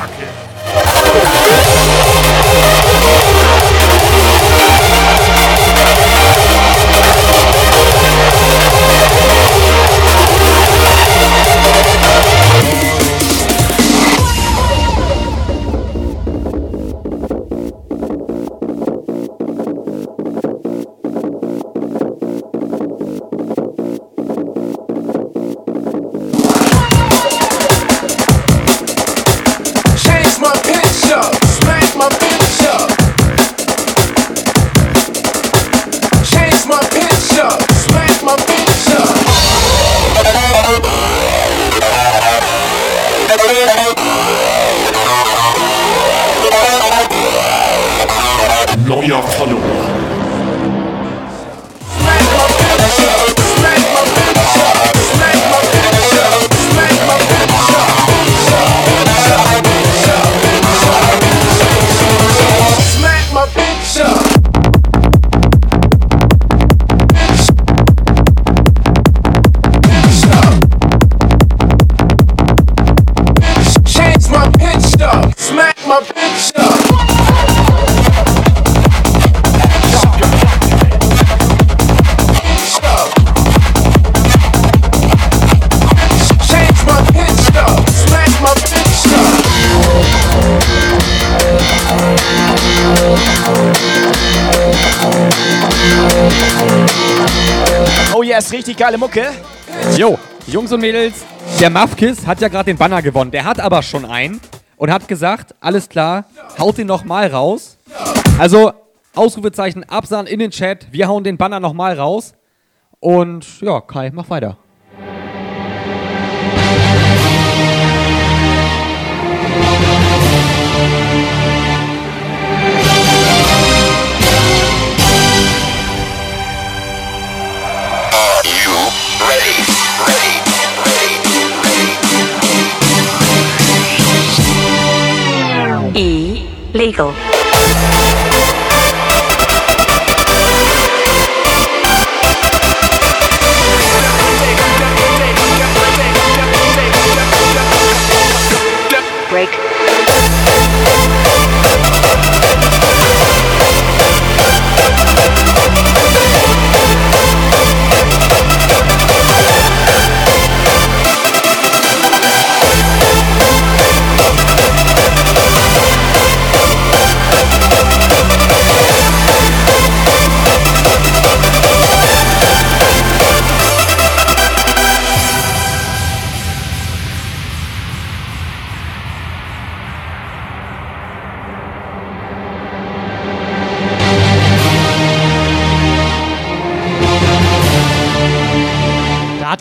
Richtig geile Mucke. Jo, Jungs und Mädels, der Mafkis hat ja gerade den Banner gewonnen. Der hat aber schon einen und hat gesagt, alles klar, haut den nochmal raus. Also, Ausrufezeichen Absahn in den Chat, wir hauen den Banner nochmal raus. Und ja, Kai, mach weiter. legal.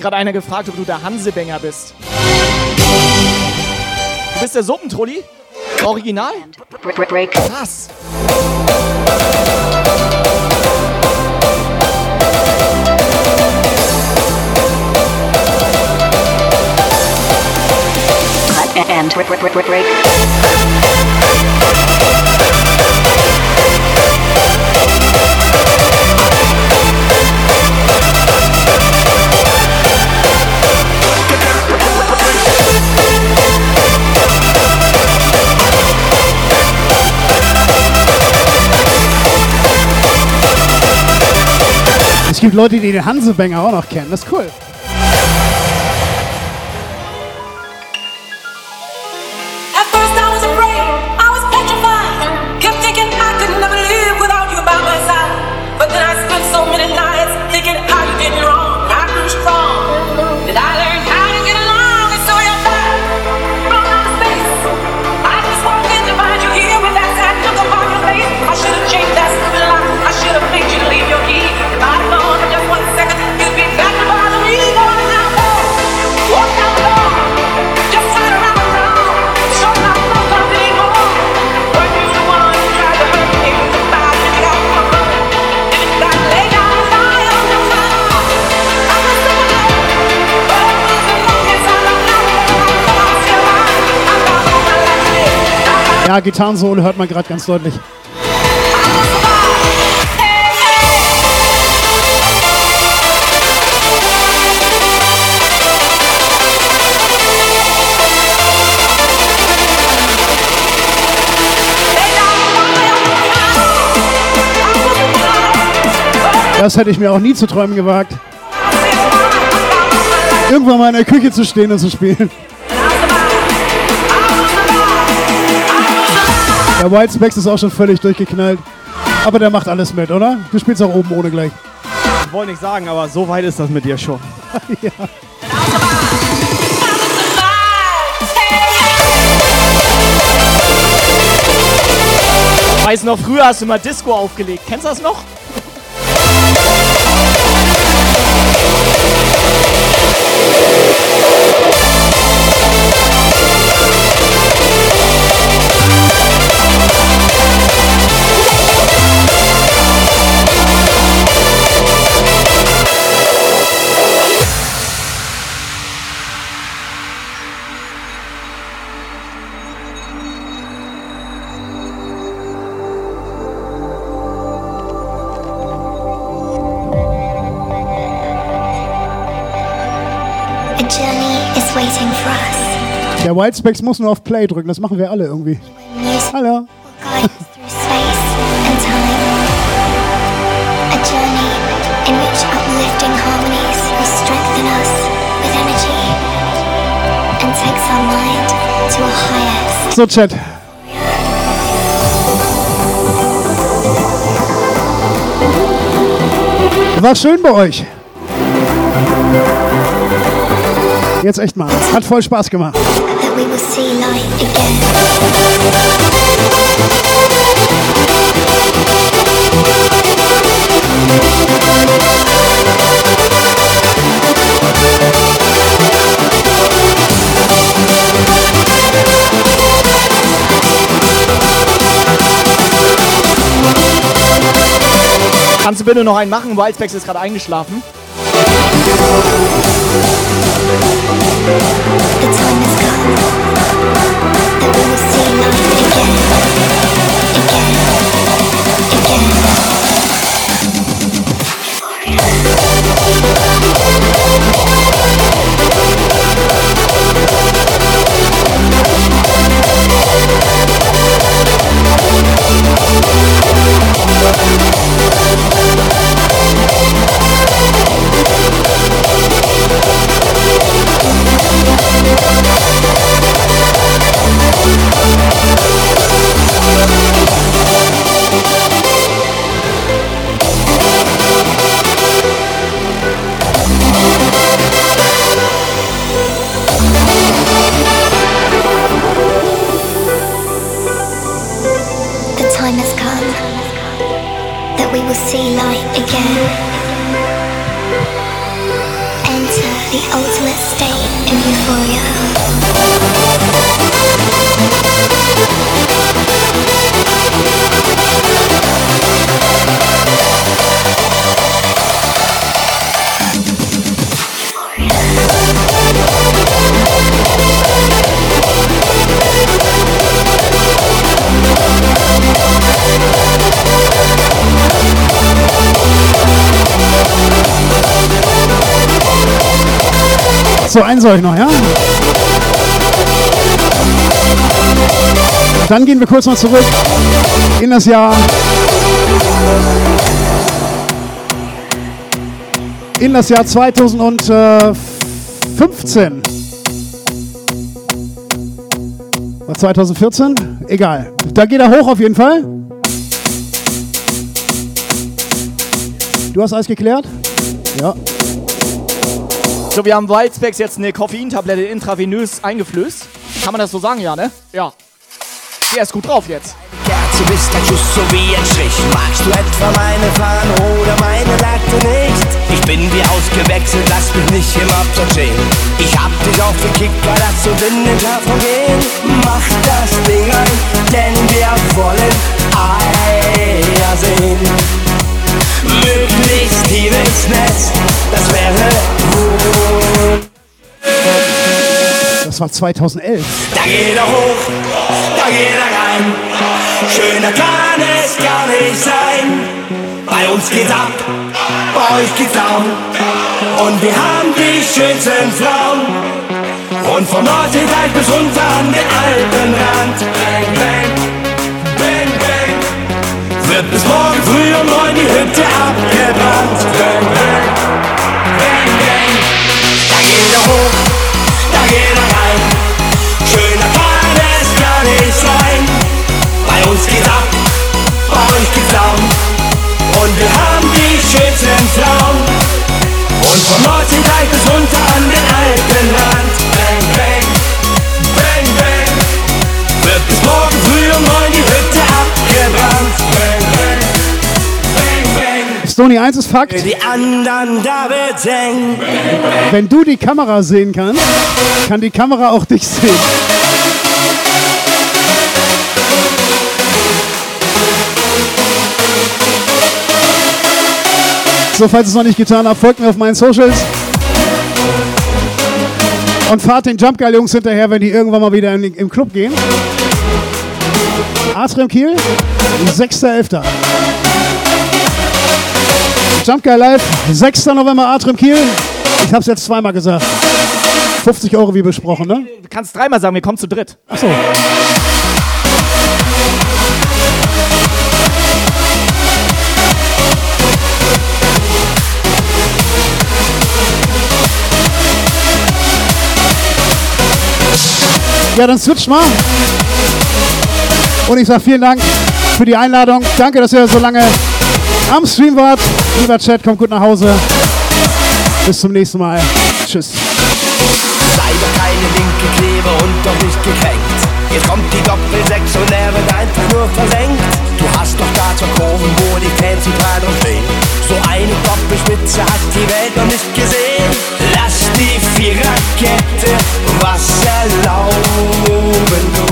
Gerade einer gefragt, ob du der Hansebenger bist. Du bist der Suppentrulli? Original? Was? And break. Gibt Leute, die den Hansebanger auch noch kennen. Das ist cool. Ja, Gitarrensolo hört man gerade ganz deutlich. Das hätte ich mir auch nie zu träumen gewagt. Irgendwann mal in der Küche zu stehen und zu spielen. Der White Specs ist auch schon völlig durchgeknallt. Aber der macht alles mit, oder? Du spielst auch oben ohne gleich. Ich wollte nicht sagen, aber so weit ist das mit dir schon. ja. Weiß noch, früher hast du mal Disco aufgelegt. Kennst du das noch? Us. Der White Specs muss nur auf Play drücken, das machen wir alle irgendwie. Hallo. So, Chat. War schön bei euch. Jetzt echt mal. Hat voll Spaß gemacht. Kannst du bitte noch einen machen? Wildspecs ist gerade eingeschlafen. The Thank you. So, soll ich noch, ja? Dann gehen wir kurz mal zurück in das Jahr. In das Jahr 2015. War 2014? Egal. Da geht er hoch auf jeden Fall. Du hast alles geklärt? Ja. So, wir haben Wildspecs jetzt eine Koffeintablette intravenös eingeflößt. Kann man das so sagen, ja, ne? Ja. Der ist gut drauf jetzt. Du bist ein Schuss so wie ein Strich. Magst du etwa meine Fahne oder meine Latte nicht? Ich bin wie ausgewechselt, lass mich nicht im Absatz stehen. Ich hab dich auf den Kicker, lass uns in den Schlafraum gehen. Mach das Ding an, denn wir wollen Eier sehen. War 2011. Da geht er hoch, da geht er rein. Schöner kann es gar nicht sein. Bei uns geht's ab, bei euch geht's down. Und wir haben die schönsten Frauen. Und vom Nordseeteich bis runter an den Alpenrand. Bang, bang, bang, bang. Wird bis morgen früh um neun die Hütte abgebrannt. Bang, bang, bang, bang. Da geht er hoch, da geht er uns geht's ab, bei euch geht's down. Und wir haben die schönsten Frauen. Und vom Nordseeteich bis runter an den Alpenrand. Bang, bang, bang, bang. Wird bis morgen früh um neun die Hütte abgebrannt. Bang, bang, bang, bang. Stony 1 ist Fakt. Die anderen da wird's eng. Wenn du die Kamera sehen kannst, kann die Kamera auch dich sehen. So, falls ihr es noch nicht getan habt, folgt mir auf meinen Socials. Und fahrt den Jump Guy Jungs hinterher, wenn die irgendwann mal wieder in, im Club gehen. Atrium Kiel, 6.11. Jump Guy Live, 6. November Atrium Kiel. Ich hab's jetzt zweimal gesagt. 50 Euro wie besprochen, ne? Du kannst dreimal sagen, wir kommen zu dritt. Achso. Ja, dann switch mal. Und ich sag vielen Dank für die Einladung. Danke, dass ihr so lange am Stream wart. Lieber Chat, kommt gut nach Hause. Bis zum nächsten Mal. Tschüss. Sei doch keine linke Kleber und doch nicht gekränkt. Jetzt kommt die Doppel-6 und er wird einfach nur versenkt. Du hast doch da zur Kurven, wo die Fans im drauf stehen. So eine Doppelspitze hat die Welt noch nicht gesehen. Die Viererkette was erlauben, du.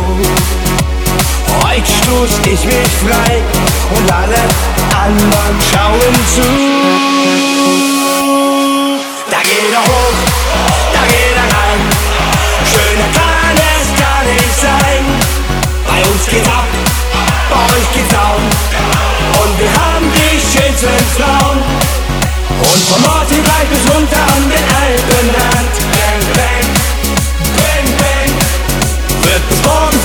Heute stoß ich mich frei und alle anderen schauen zu. Da geht er hoch, da geht er rein. Schöner kann es gar nicht sein. Bei uns geht's ab, bei euch geht's down. Und wir haben die schönsten Frauen. Und vom Morten gleich bis runter an den Alpenland. Bang, bang, bang, bang. Wird bis morgen